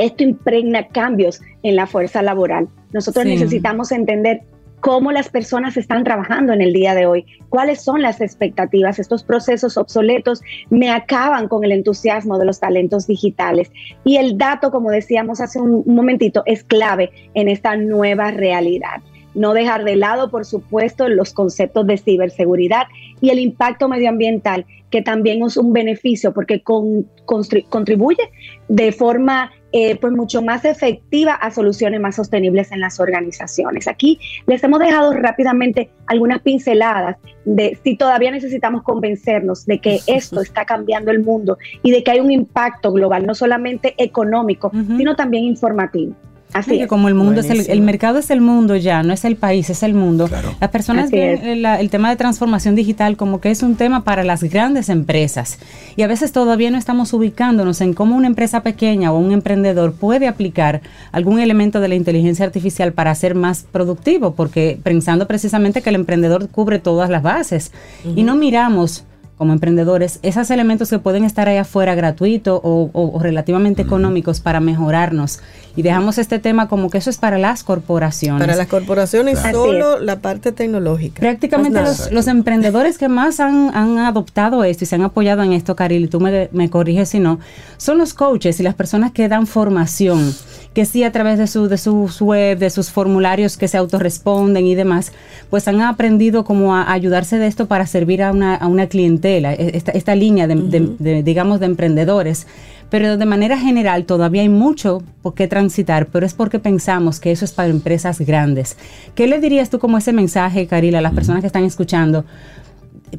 esto impregna cambios en la fuerza laboral. Nosotros necesitamos entender cómo las personas están trabajando en el día de hoy, cuáles son las expectativas. Estos procesos obsoletos me acaban con el entusiasmo de los talentos digitales. Y el dato, como decíamos hace un momentito, es clave en esta nueva realidad. no dejar de lado, por supuesto, los conceptos de ciberseguridad y el impacto medioambiental, que también es un beneficio porque contribuye de forma eh, pues mucho más efectiva a soluciones más sostenibles en las organizaciones. Aquí les hemos dejado rápidamente algunas pinceladas de si todavía necesitamos convencernos de que esto está cambiando el mundo y de que hay un impacto global, no solamente económico, sino también informativo. Así que como el mundo es el, mercado es el mundo ya, no es el país, es el mundo. Las personas ven el, tema de transformación digital como que es un tema para las grandes empresas. Y a veces todavía no estamos ubicándonos en cómo una empresa pequeña o un emprendedor puede aplicar algún elemento de la inteligencia artificial para ser más productivo, porque pensando precisamente que el emprendedor cubre todas las bases. Y no miramos como emprendedores, esos elementos que pueden estar ahí afuera gratuitos o, relativamente económicos para mejorarnos. Y dejamos este tema como que eso es para las corporaciones. Para las corporaciones solo la parte tecnológica. Prácticamente los, emprendedores que más han, adoptado esto y se han apoyado en esto, Caril, y tú me, me corriges si no, son los coaches y las personas que dan formación que sí a través de su de sus web, de sus formularios que se autorresponden y demás, pues han aprendido como a ayudarse de esto para servir a una, a una clientela, e, esta, esta línea de, digamos, de emprendedores. Pero de manera general todavía hay mucho por qué transitar, pero es porque pensamos que eso es para empresas grandes. ¿Qué le dirías tú como ese mensaje, Carila, a las personas que están escuchando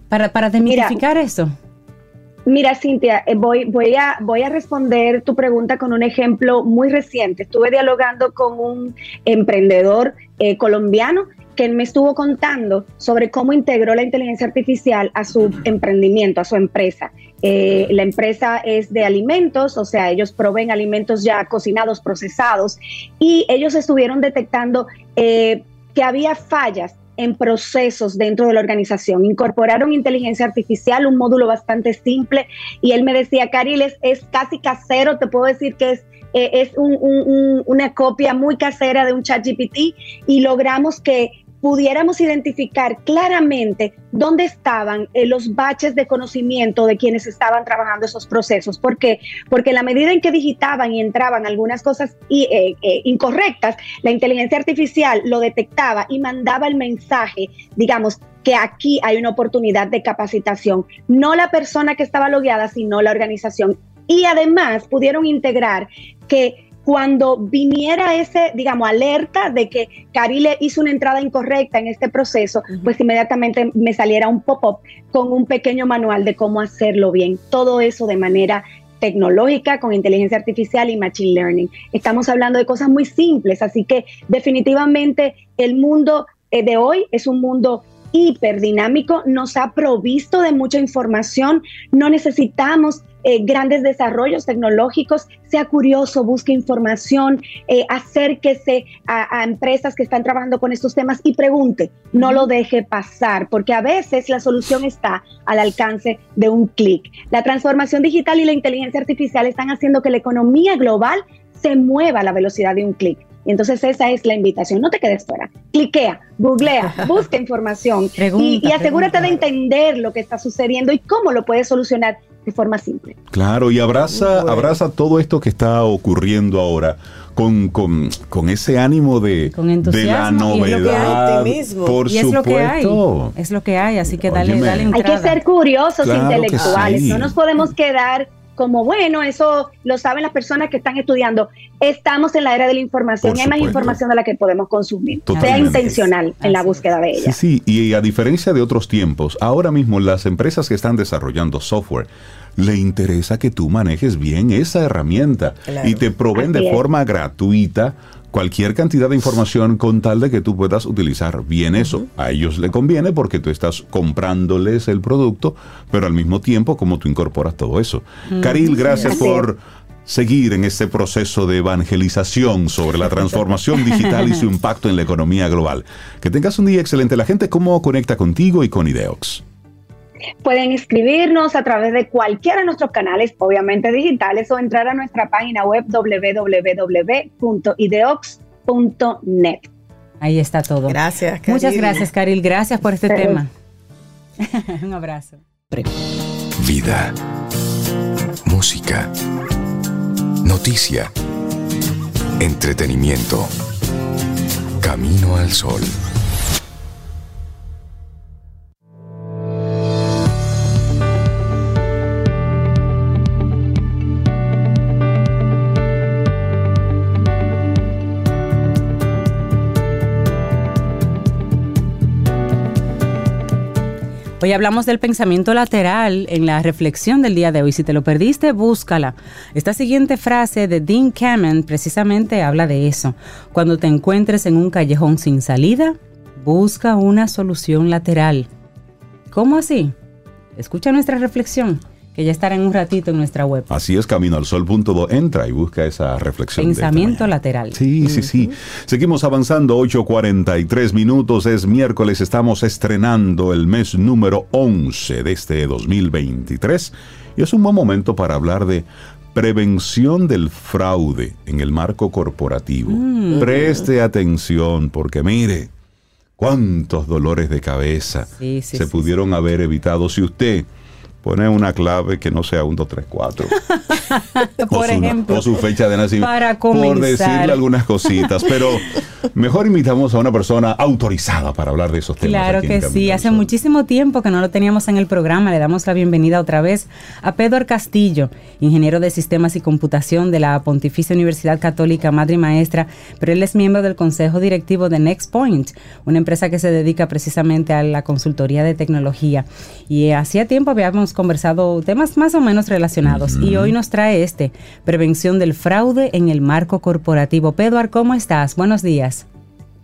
para, para demitificar eso? Mira, Cintia, eh, voy, a, voy a responder tu pregunta con un ejemplo muy reciente. Estuve dialogando con un emprendedor eh, colombiano que me estuvo contando sobre cómo integró la inteligencia artificial a su emprendimiento, a su empresa. Eh, la empresa es de alimentos, o sea, ellos proveen alimentos ya cocinados, procesados, y ellos estuvieron detectando que había fallas en procesos dentro de la organización. Incorporaron inteligencia artificial, un módulo bastante simple, y él me decía, Caril, es, casi casero, te puedo decir que es eh, es una copia muy casera de un chat GPT y logramos que pudiéramos identificar claramente dónde estaban eh, los baches de conocimiento de quienes estaban trabajando esos procesos. ¿Por qué? Porque en la medida en que digitaban y entraban algunas cosas eh, eh, incorrectas, la inteligencia artificial lo detectaba y mandaba el mensaje, digamos, que aquí hay una oportunidad de capacitación, no la persona que estaba logueada, sino la organización. Y además pudieron integrar que cuando viniera ese, digamos, alerta de que Carile hizo una entrada incorrecta en este proceso, pues inmediatamente me saliera un pop-up con un pequeño manual de cómo hacerlo bien. Todo eso de manera tecnológica con inteligencia artificial y machine learning. Estamos hablando de cosas muy simples, así que definitivamente el mundo eh, de hoy es un mundo hiperdinámico, nos ha provisto de mucha información, no necesitamos eh, grandes desarrollos tecnológicos, sea curioso, busque información, eh, acérquese a, empresas que están trabajando con estos temas y pregunte, no lo deje pasar, porque a veces la solución está al alcance de un clic. La transformación digital y la inteligencia artificial están haciendo que la economía global se mueva a la velocidad de un clic. Y entonces esa es la invitación. No te quedes fuera. Cliquea, googlea, busca información y, asegúrate de entender lo que está sucediendo y cómo lo puedes solucionar de forma simple. Claro, y abraza, abraza todo esto que está ocurriendo ahora. Con, con, con ese ánimo de, de la novedad. Por y es Lo que hay, es lo que hay, así que dale, dale entrada. Hay que ser curiosos intelectuales, no nos podemos quedar como bueno, eso lo saben las personas que están estudiando. Estamos en la era de la información y hay más información de la que podemos consumir. Sea intencional en la búsqueda de ella. Sí, sí, y a diferencia de otros tiempos, ahora mismo las empresas que están desarrollando software le interesa que tú manejes bien esa herramienta y te proveen de forma gratuita cualquier cantidad de información con tal de que tú puedas utilizar bien eso. A ellos le conviene porque tú estás comprándoles el producto, pero al mismo tiempo como tú incorporas todo eso. Caril, gracias por seguir en este proceso de evangelización sobre la transformación digital y su impacto en la economía global. Que tengas un día excelente. La gente, ¿cómo conecta contigo y con Ideox? Pueden escribirnos a través de cualquiera de nuestros canales, obviamente digitales, o entrar a nuestra página web www.ideox.net. Ahí está todo. Gracias. Caril. Muchas gracias, Caril. Gracias por este tema. Un abrazo. Vida. Música. Noticia. Entretenimiento Camino al Sol. Hoy hablamos del pensamiento lateral en la reflexión del día de hoy. Si te lo perdiste, búscala. Esta siguiente frase de Dean Kamen precisamente habla de eso. Cuando te encuentres en un callejón sin salida, busca una solución lateral. ¿Cómo así? Escucha nuestra reflexión que ya estará en un ratito en nuestra web. Así es, caminoalsol.do. Entra y busca esa reflexión. Pensamiento lateral. Sí, sí, sí. Seguimos avanzando, 8.43 minutos, es miércoles, estamos estrenando el mes número 11 de este 2023 y es un buen momento para hablar de prevención del fraude en el marco corporativo. Mm. Preste atención porque mire, cuántos dolores de cabeza Sí, sí, se sí, pudieron haber evitado si usted pone una clave que no sea 1, 2, 3, 4. Por su, ejemplo, o su fecha de nacimiento. para Por comenzar. decirle algunas cositas. Pero mejor invitamos a una persona autorizada para hablar de esos temas. Claro que sí, hace muchísimo tiempo que no lo teníamos en el programa. Le damos la bienvenida otra vez a Pedro Castillo, ingeniero de sistemas y computación de la Pontificia Universidad Católica Madre y Maestra, pero él es miembro del consejo directivo de NextPoint, una empresa que se dedica precisamente a la consultoría de tecnología. Y hacía tiempo habíamos conversado temas más o menos relacionados y hoy nos trae este, prevención del fraude en el marco corporativo. Pedro, ¿cómo estás? Buenos días.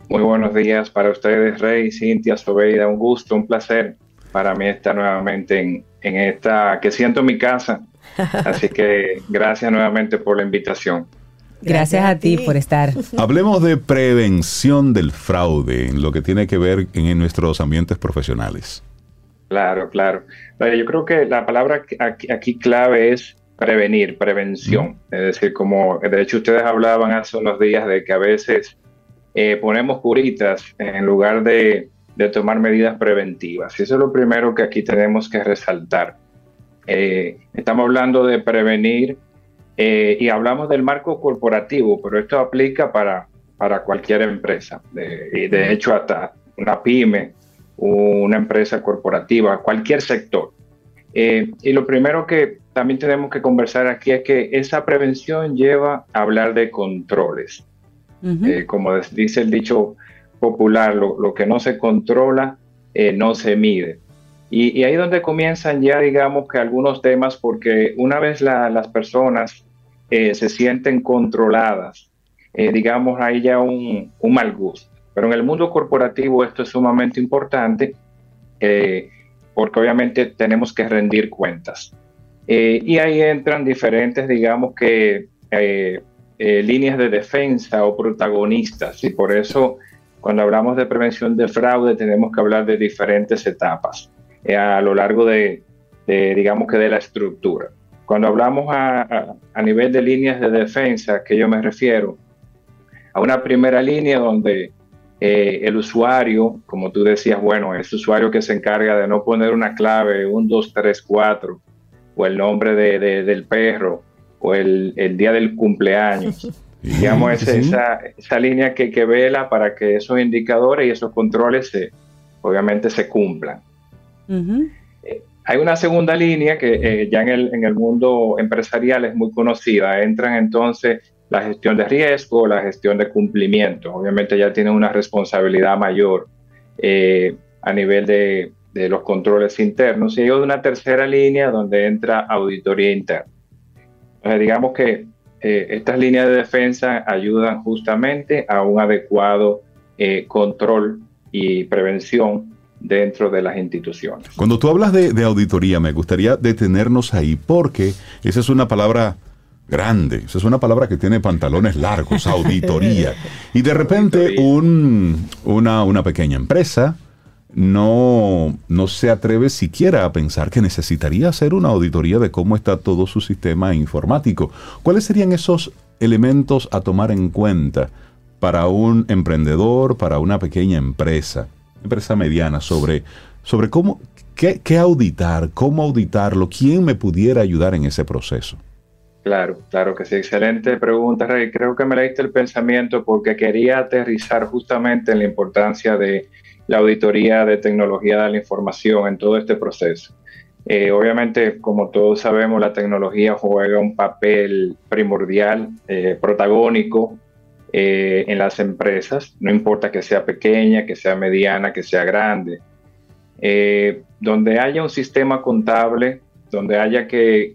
Muy buenos días para ustedes, Rey, Cintia, Sobeida. Un gusto, un placer para mí estar nuevamente en, en esta que siento mi casa. Así que gracias nuevamente por la invitación. Gracias, a ti por estar. Hablemos de prevención del fraude en lo que tiene que ver en, en nuestros ambientes profesionales. Claro, claro. Yo creo que la palabra aquí, aquí clave es prevenir, prevención. Es decir, como de hecho ustedes hablaban hace unos días de que a veces eh, ponemos curitas en lugar de, de tomar medidas preventivas. Y eso es lo primero que aquí tenemos que resaltar. Eh, estamos hablando de prevenir eh, y hablamos del marco corporativo, pero esto aplica para, para cualquier empresa. De- y de hecho, hasta una pyme, una empresa corporativa, cualquier sector. Eh, y lo primero que también tenemos que conversar aquí es que esa prevención lleva a hablar de controles. Eh, como dice el dicho popular, lo, lo que no se controla eh, no se mide. Y, y ahí es donde comienzan ya, digamos, que algunos temas, porque una vez la- las personas se sienten controladas, digamos, hay ya un, un mal gusto. Pero en el mundo corporativo esto es sumamente importante, eh, porque obviamente tenemos que rendir cuentas. Eh, y ahí entran diferentes, digamos que, eh, eh, líneas de defensa o protagonistas. Y por eso, cuando hablamos de prevención de fraude, tenemos que hablar de diferentes etapas eh, a lo largo de, de, digamos que, de la estructura. Cuando hablamos a, a- a nivel de líneas de defensa, que yo me refiero a una primera línea donde eh, el usuario, como tú decías, bueno, es usuario que se encarga de no poner una clave, un 2, 3, 4, o el nombre de- de- del perro, o el, el día del cumpleaños. Digamos, Sí. esa, esa línea que, que vela para que esos indicadores y esos controles se, obviamente se cumplan. Ujú. Hay una segunda línea que eh, ya en el, en el mundo empresarial es muy conocida. Entran entonces la gestión de riesgo, la gestión de cumplimiento. Obviamente ya tienen una responsabilidad mayor eh, a nivel de, de los controles internos. Y hay una tercera línea donde entra auditoría interna. Digamos que eh, estas líneas de defensa ayudan justamente a un adecuado eh, control y prevención dentro de las instituciones. Cuando tú hablas de, de auditoría, me gustaría detenernos ahí porque esa es una palabra grande, esa es una palabra que tiene pantalones largos, auditoría. Y de repente un, una, una pequeña empresa no, no se atreve siquiera a pensar que necesitaría hacer una auditoría de cómo está todo su sistema informático. ¿Cuáles serían esos elementos a tomar en cuenta para un emprendedor, para una pequeña empresa, empresa mediana, sobre, sobre cómo, qué, qué auditar, cómo auditarlo, quién me pudiera ayudar en ese proceso? Claro, claro que sí. Excelente pregunta, Rey. Creo que me leíste el pensamiento porque quería aterrizar justamente en la importancia de la auditoría de tecnología de la información en todo este proceso. Eh, obviamente, como todos sabemos, la tecnología juega un papel primordial, eh, protagónico eh, en las empresas, no importa que sea pequeña, que sea mediana, que sea grande. donde haya un sistema contable, donde haya que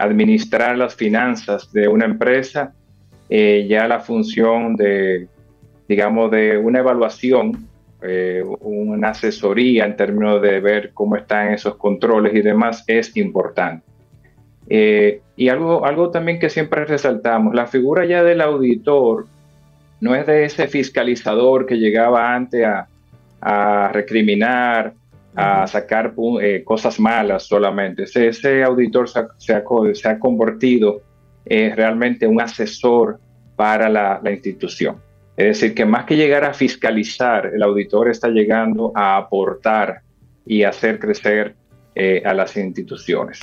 administrar las finanzas de una empresa, eh, ya la función de, digamos, de una evaluación, eh, una asesoría en términos de ver cómo están esos controles y demás es importante. Eh, y algo, algo también que siempre resaltamos, la figura ya del auditor no es de ese fiscalizador que llegaba antes a, a recriminar, a sacar eh, cosas malas solamente. Ese, auditor se ha, se ha, convertido eh, realmente un asesor para la, la, institución. Es decir, que más que llegar a fiscalizar, el auditor está llegando a aportar y hacer crecer eh, a las instituciones.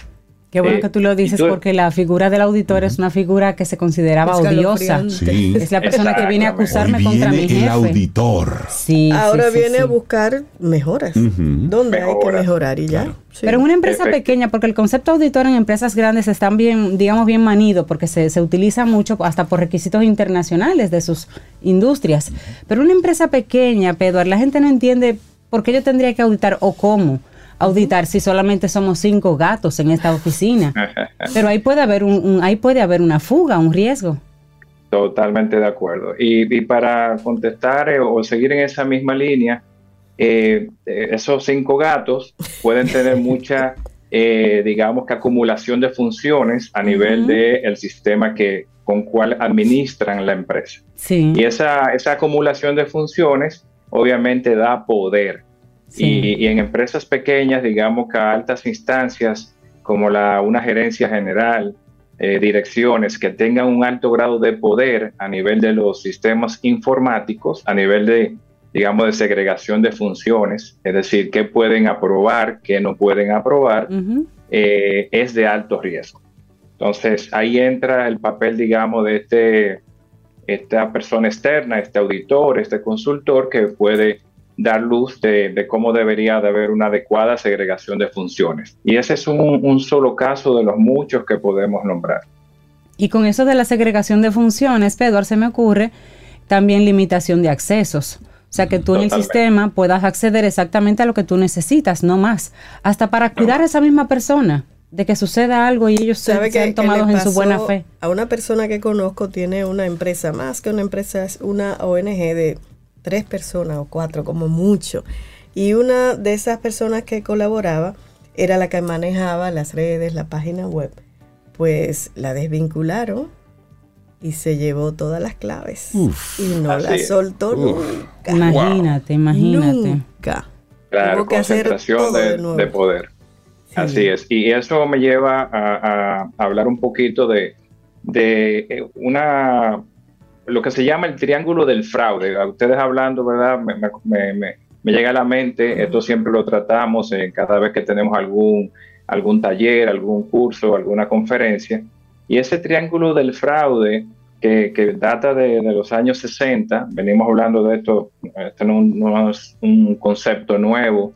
Qué bueno eh, que tú lo dices porque la figura del auditor es una figura que se consideraba odiosa. Es la persona que viene a acusarme contra mi jefe. El auditor. Sí, Ahora viene a buscar mejoras. ¿Dónde hay que mejorar y ya? Pero en una empresa pequeña, porque el concepto auditor en empresas grandes están bien, digamos, bien manido, porque se, se utiliza mucho hasta por requisitos internacionales de sus industrias. Pero una empresa pequeña, Pedro, la gente no entiende por qué yo tendría que auditar o cómo auditar si solamente somos cinco gatos en esta oficina. Pero ahí puede haber un, ahí puede haber una fuga, un riesgo. Totalmente de acuerdo. Y, para contestar eh, o seguir en esa misma línea, eh, eh, esos cinco gatos pueden tener mucha, digamos que acumulación de funciones a nivel del sistema que con cual administran la empresa. Sí. Y esa, esa acumulación de funciones obviamente da poder y, en empresas pequeñas, digamos que a altas instancias, como la, una gerencia general, eh, direcciones que tengan un alto grado de poder a nivel de los sistemas informáticos, a nivel de, digamos, de segregación de funciones, es decir, qué pueden aprobar, qué no pueden aprobar, eh, es de alto riesgo. Entonces, ahí entra el papel, digamos, de este, esta persona externa, este auditor, este consultor que puede dar luz de, cómo debería de haber una adecuada segregación de funciones. Y ese es un, solo caso de los muchos que podemos nombrar. Y con eso de la segregación de funciones, Pedro, se me ocurre también limitación de accesos. O sea, que tú en el sistema puedas acceder exactamente a lo que tú necesitas, no más. Hasta para cuidar a esa misma persona, de que suceda algo y ellos se, sean tomados en su buena fe. A una persona que conozco tiene una empresa, más que una empresa, es una ONG de tres personas o cuatro como mucho. Y una de esas personas que colaboraba era la que manejaba las redes, la página web. Pues la desvincularon y se llevó todas las claves. y no la soltó nunca. Imagínate, imagínate. Nunca. Claro, concentración de, poder. Así es. Y eso me lleva a, hablar un poquito de, de eh, una lo que se llama el triángulo del fraude. ustedes hablando, ¿verdad? Me, llega a la mente, esto siempre lo tratamos eh, cada vez que tenemos algún, algún taller, algún curso, alguna conferencia. Y ese triángulo del fraude que, data de, los años 60, venimos hablando de esto, esto no es un concepto nuevo,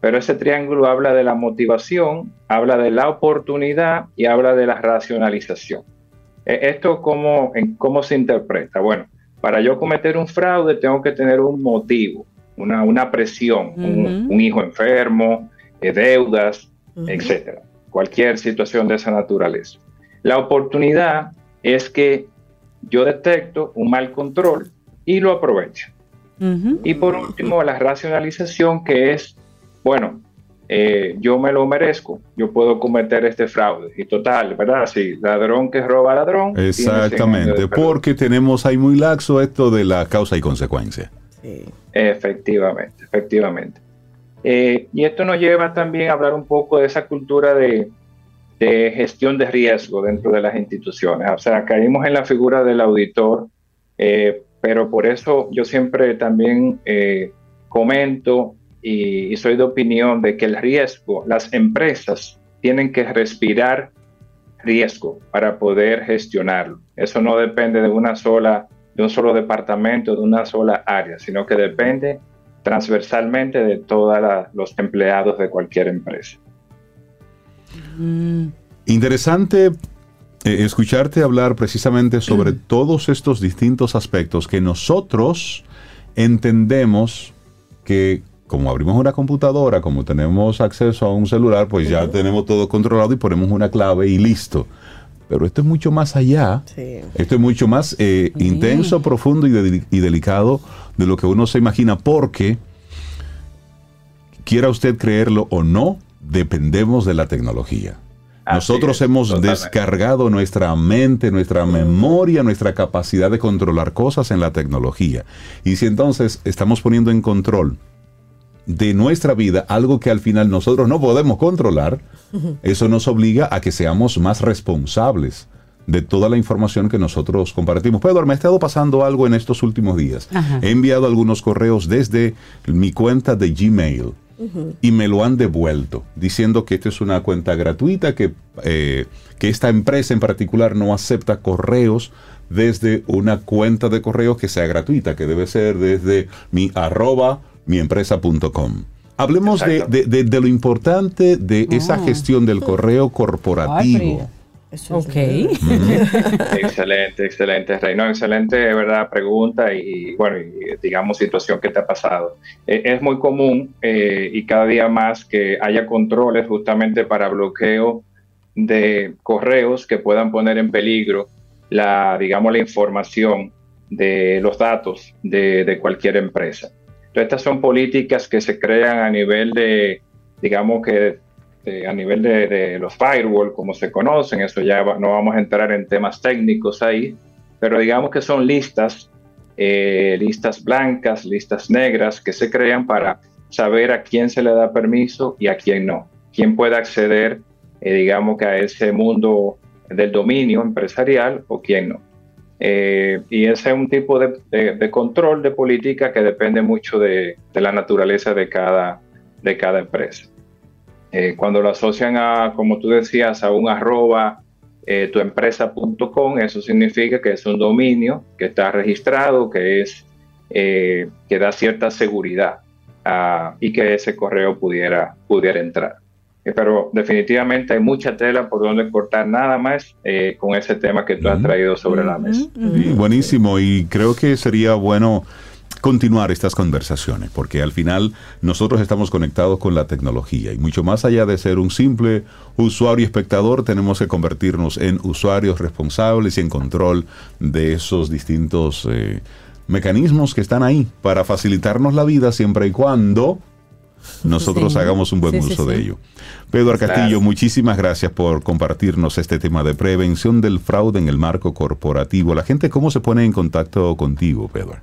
pero ese triángulo habla de la motivación, habla de la oportunidad y habla de la racionalización. Eh, ¿Esto cómo, en, cómo se interpreta? Bueno, para yo cometer un fraude tengo que tener un motivo, una, una presión, un, hijo enfermo, eh, deudas, etcétera. Cualquier situación de esa naturaleza. La oportunidad es que yo detecto un mal control y lo aprovecho. Y por último, la racionalización que es, bueno, eh, yo me lo merezco, yo puedo cometer este fraude. Y total, ¿verdad? Sí, ladrón que roba ladrón. Exactamente, porque tenemos ahí muy laxo esto de la causa y consecuencia. Sí. Efectivamente, efectivamente. Eh, y esto nos lleva también a hablar un poco de esa cultura de, gestión de riesgo dentro de las instituciones. O sea, caímos en la figura del auditor, eh, pero por eso yo siempre también comento y, soy de opinión de que el riesgo, las empresas tienen que respirar riesgo para poder gestionarlo. Eso no depende de una sola, de un solo departamento, de una sola área, sino que depende transversalmente de todos los empleados de cualquier empresa. Mm. Interesante eh, escucharte hablar precisamente sobre todos estos distintos aspectos que nosotros entendemos que como abrimos una computadora, como tenemos acceso a un celular, pues ya tenemos todo controlado y ponemos una clave y listo. Pero esto es mucho más allá. Esto es mucho más eh, intenso, profundo y, y, delicado de lo que uno se imagina, porque, quiera usted creerlo o no, dependemos de la tecnología. Nosotros hemos descargado nuestra mente, nuestra memoria, nuestra capacidad de controlar cosas en la tecnología. Y si entonces estamos poniendo en control de nuestra vida algo que al final nosotros no podemos controlar, eso nos obliga a que seamos más responsables de toda la información que nosotros compartimos. Pedro, me ha estado pasando algo en estos últimos días. He enviado algunos correos desde mi cuenta de Gmail y me lo han devuelto, diciendo que esta es una cuenta gratuita, que, eh, que esta empresa en particular no acepta correos desde una cuenta de correos que sea gratuita, que debe ser desde mi arroba miempresa.com. Hablemos de, de, lo importante de esa ah. gestión del correo corporativo. ok. excelente, excelente, Reino. Excelente, verdad, pregunta y, bueno, digamos, situación que te ha pasado. E, es muy común eh, y cada día más que haya controles justamente para bloqueo de correos que puedan poner en peligro la, digamos, la información de los datos de, de cualquier empresa estas son políticas que se crean a nivel de, digamos que a nivel de, los firewall, como se conocen, eso ya no vamos a entrar en temas técnicos ahí, pero digamos que son listas, eh, listas blancas, listas negras que se crean para saber a quién se le da permiso y a quién no, quién puede acceder, eh, digamos que a ese mundo del dominio empresarial o quién no. Eh, y ese es un tipo de, control de política que depende mucho de, la naturaleza de cada, de cada empresa. Eh, cuando lo asocian a, como tú decías, a un arroba eh, tuempresa.com, eso significa que es un dominio que está registrado, que, es, que da cierta seguridad ah, y que ese correo pudiera, pudiera entrar. Eh, pero definitivamente hay mucha tela por donde cortar nada más eh, con ese tema que tú has traído sobre la mesa. buenísimo, y creo que sería bueno continuar estas conversaciones, porque al final nosotros estamos conectados con la tecnología y mucho más allá de ser un simple usuario y espectador, tenemos que convertirnos en usuarios responsables y en control de esos distintos eh, mecanismos que están ahí para facilitarnos la vida siempre y cuando nosotros hagamos un buen uso de ello. Pedro Castillo, muchísimas gracias por compartirnos este tema de prevención del fraude en el marco corporativo. La gente, ¿cómo se pone en contacto contigo, Pedro?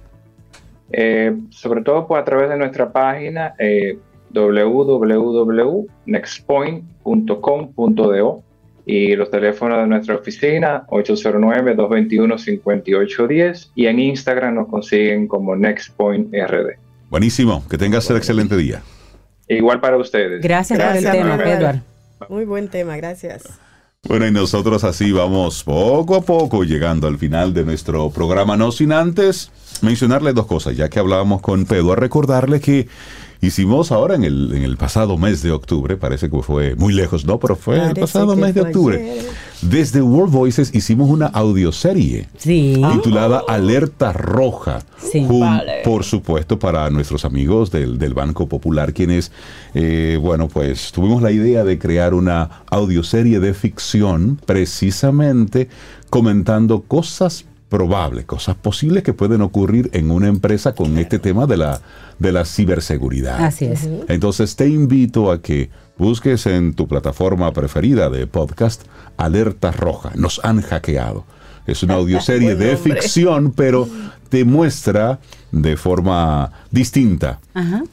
Eh, sobre todo pues, a través de nuestra página eh, www.nextpoint.com.do y los teléfonos de nuestra oficina 809-221-5810 y en Instagram nos consiguen como NextPointRD. Buenísimo, que tengas un excelente día. Igual para ustedes. Gracias, por el tema, Edward. Muy buen tema, gracias. Bueno, y nosotros así vamos poco a poco llegando al final de nuestro programa, no sin antes mencionarle dos cosas, ya que hablábamos con Pedro, a recordarle que Hicimos ahora en el, en el pasado mes de octubre, parece que fue muy lejos, ¿no? Pero fue el pasado mes de octubre. Desde World Voices hicimos una audioserie titulada Alerta Roja. Por supuesto, para nuestros amigos del, Banco Popular, quienes, eh, bueno, pues tuvimos la idea de crear una audioserie de ficción precisamente comentando cosas probables, cosas posibles que pueden ocurrir en una empresa con este tema de la de la ciberseguridad. Así es. Entonces te invito a que busques en tu plataforma preferida de podcast Alerta Roja. Nos han hackeado. Es una audioserie de ficción, pero te muestra de forma distinta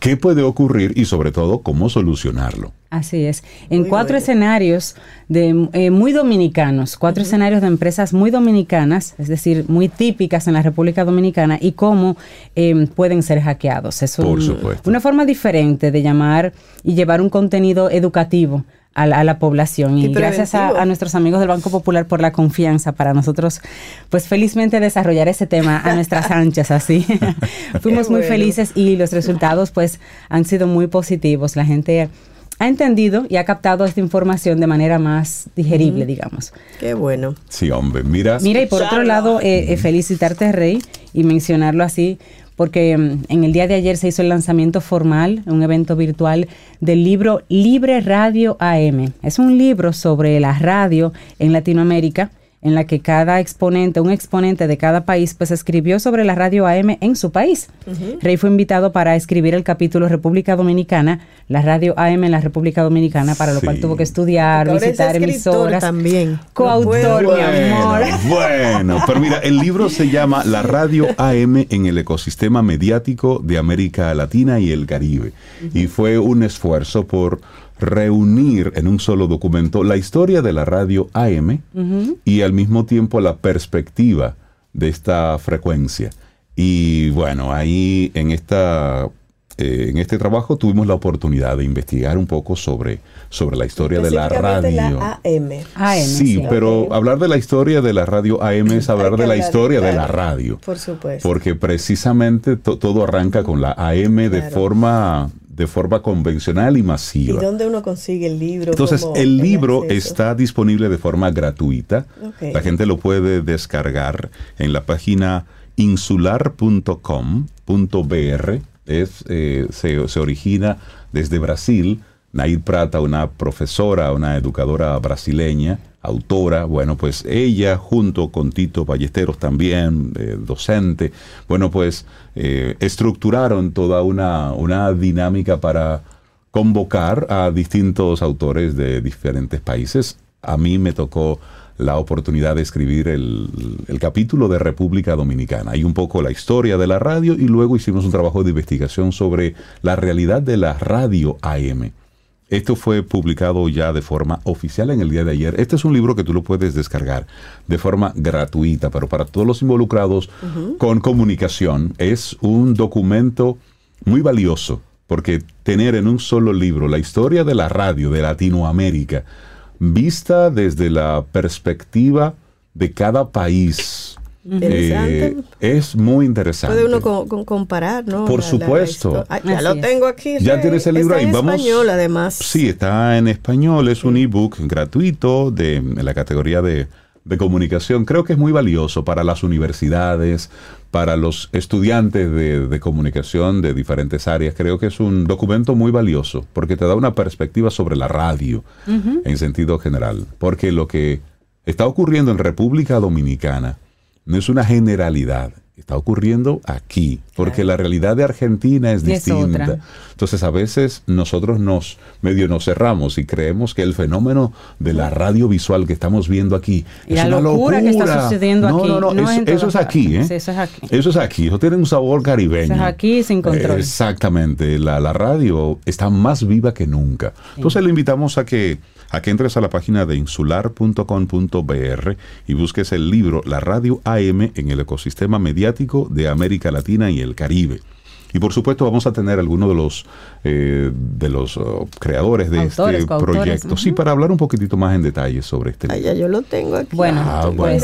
qué puede ocurrir y sobre todo cómo solucionarlo. Así es. En cuatro escenarios de eh, muy dominicanos, cuatro escenarios de empresas muy dominicanas, es decir, muy típicas en la República Dominicana y cómo em, pueden ser hackeados. Es Por supuesto. una forma diferente de llamar y llevar un contenido educativo a la, población. Y, gracias a, nuestros amigos del Banco Popular por la confianza para nosotros, pues felizmente desarrollar ese tema a nuestras anchas así. Fuimos muy felices y los resultados pues han sido muy positivos. La gente ha entendido y ha captado esta información de manera más digerible, digamos. Qué bueno. Sí, hombre, mira. Mira, y por otro lado, eh, eh, felicitarte, Rey, y mencionarlo así, porque mm, en el día de ayer se hizo el lanzamiento formal, un evento virtual del libro Libre Radio AM. Es un libro sobre la radio en Latinoamérica en la que cada exponente, un exponente de cada país, pues escribió sobre la radio AM en su país. Rey fue invitado para escribir el capítulo República Dominicana, la radio AM en la República Dominicana, para lo cual tuvo que estudiar, visitar emisoras. también. Coautor, mi amor. Bueno, pero mira, el libro se llama La radio AM en el ecosistema mediático de América Latina y el Caribe. Y fue un esfuerzo por reunir en un solo documento la historia de la radio AM y al mismo tiempo la perspectiva de esta frecuencia. Y bueno, ahí en esta eh, en este trabajo tuvimos la oportunidad de investigar un poco sobre, sobre la historia de la radio. AM. sí, pero hablar de la historia de la radio AM es hablar de la historia de la radio. Por supuesto. Porque precisamente todo arranca con la AM de forma de forma convencional y masiva. ¿Y dónde uno consigue el libro? Entonces, el libro está disponible de forma gratuita. La gente lo puede descargar en la página insular.com.br. Es, eh, se, se origina desde Brasil. Nair Prata, una profesora, una educadora brasileña, autora, bueno, pues ella junto con Tito Ballesteros también, eh, docente, bueno, pues eh, estructuraron toda una, una dinámica para convocar a distintos autores de diferentes países. A mí me tocó la oportunidad de escribir el, el, capítulo de República Dominicana. Hay un poco la historia de la radio y luego hicimos un trabajo de investigación sobre la realidad de la radio AM. Esto fue publicado ya de forma oficial en el día de ayer. Este es un libro que tú lo puedes descargar de forma gratuita, pero para todos los involucrados con comunicación es un documento muy valioso, porque tener en un solo libro la historia de la radio de Latinoamérica, vista desde la perspectiva de cada país, eh, es muy interesante. Puede uno comparar, ¿no? Por supuesto. ya lo tengo aquí. Ya tienes el libro ahí. En Vamos, español, además. Sí, está en español. Es un ebook gratuito de en la categoría de, de comunicación. Creo que es muy valioso para las universidades, para los estudiantes de, de, comunicación de diferentes áreas. Creo que es un documento muy valioso porque te da una perspectiva sobre la radio en sentido general. Porque lo que está ocurriendo en República Dominicana no es una generalidad, está ocurriendo aquí, porque la realidad de Argentina es distinta. Entonces a veces nosotros nos medio nos cerramos y creemos que el fenómeno de la radio visual que estamos viendo aquí es una locura. que está sucediendo no, aquí. No, no, eso, es aquí, ¿eh? eso es aquí. Eso es aquí, eso tiene un sabor caribeño. Eso es aquí sin control. exactamente, la, la, radio está más viva que nunca. Entonces le invitamos a que a que entres a la página de insular.com.br y busques el libro La Radio AM en el ecosistema mediático de América Latina y el Caribe. Y por supuesto vamos a tener algunos de los eh, de los uh, creadores de este proyecto. Sí, para hablar un poquitito más en detalle sobre este libro. ya yo lo tengo aquí. Bueno, ah, pues,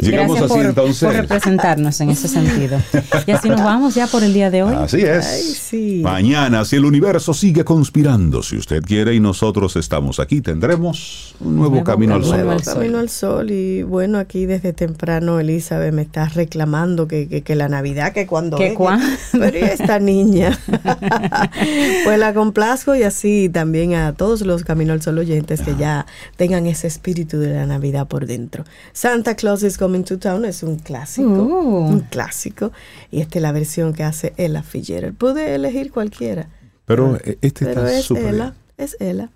llegamos así por, entonces. por representarnos en ese sentido. y así nos vamos ya por el día de hoy. Así es. Ay, sí. Mañana, si el universo sigue conspirando, si usted quiere y nosotros estamos aquí, tendremos un nuevo, nuevo camino al sol. Nuevo camino al sol. Y bueno, aquí desde temprano Elizabeth me está reclamando que, que, que la Navidad, que cuando... ¿Que cuándo? Pero esta niña. pues la complazco y así también a todos los Camino al Sol oyentes que ya tengan ese espíritu de la Navidad por dentro. Santa Claus is Coming to Town es un clásico, Uh. un clásico. Y esta es la versión que hace Ella Fitzgerald. Pude elegir cualquiera. Pero este Pero está es súper Ella, bien. es Ella.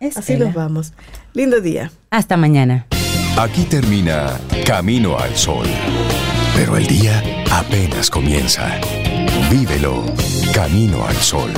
Es Así ella. nos vamos. Lindo día. Hasta mañana. Aquí termina Camino al Sol. Pero el día apenas comienza. Vívelo Camino al Sol.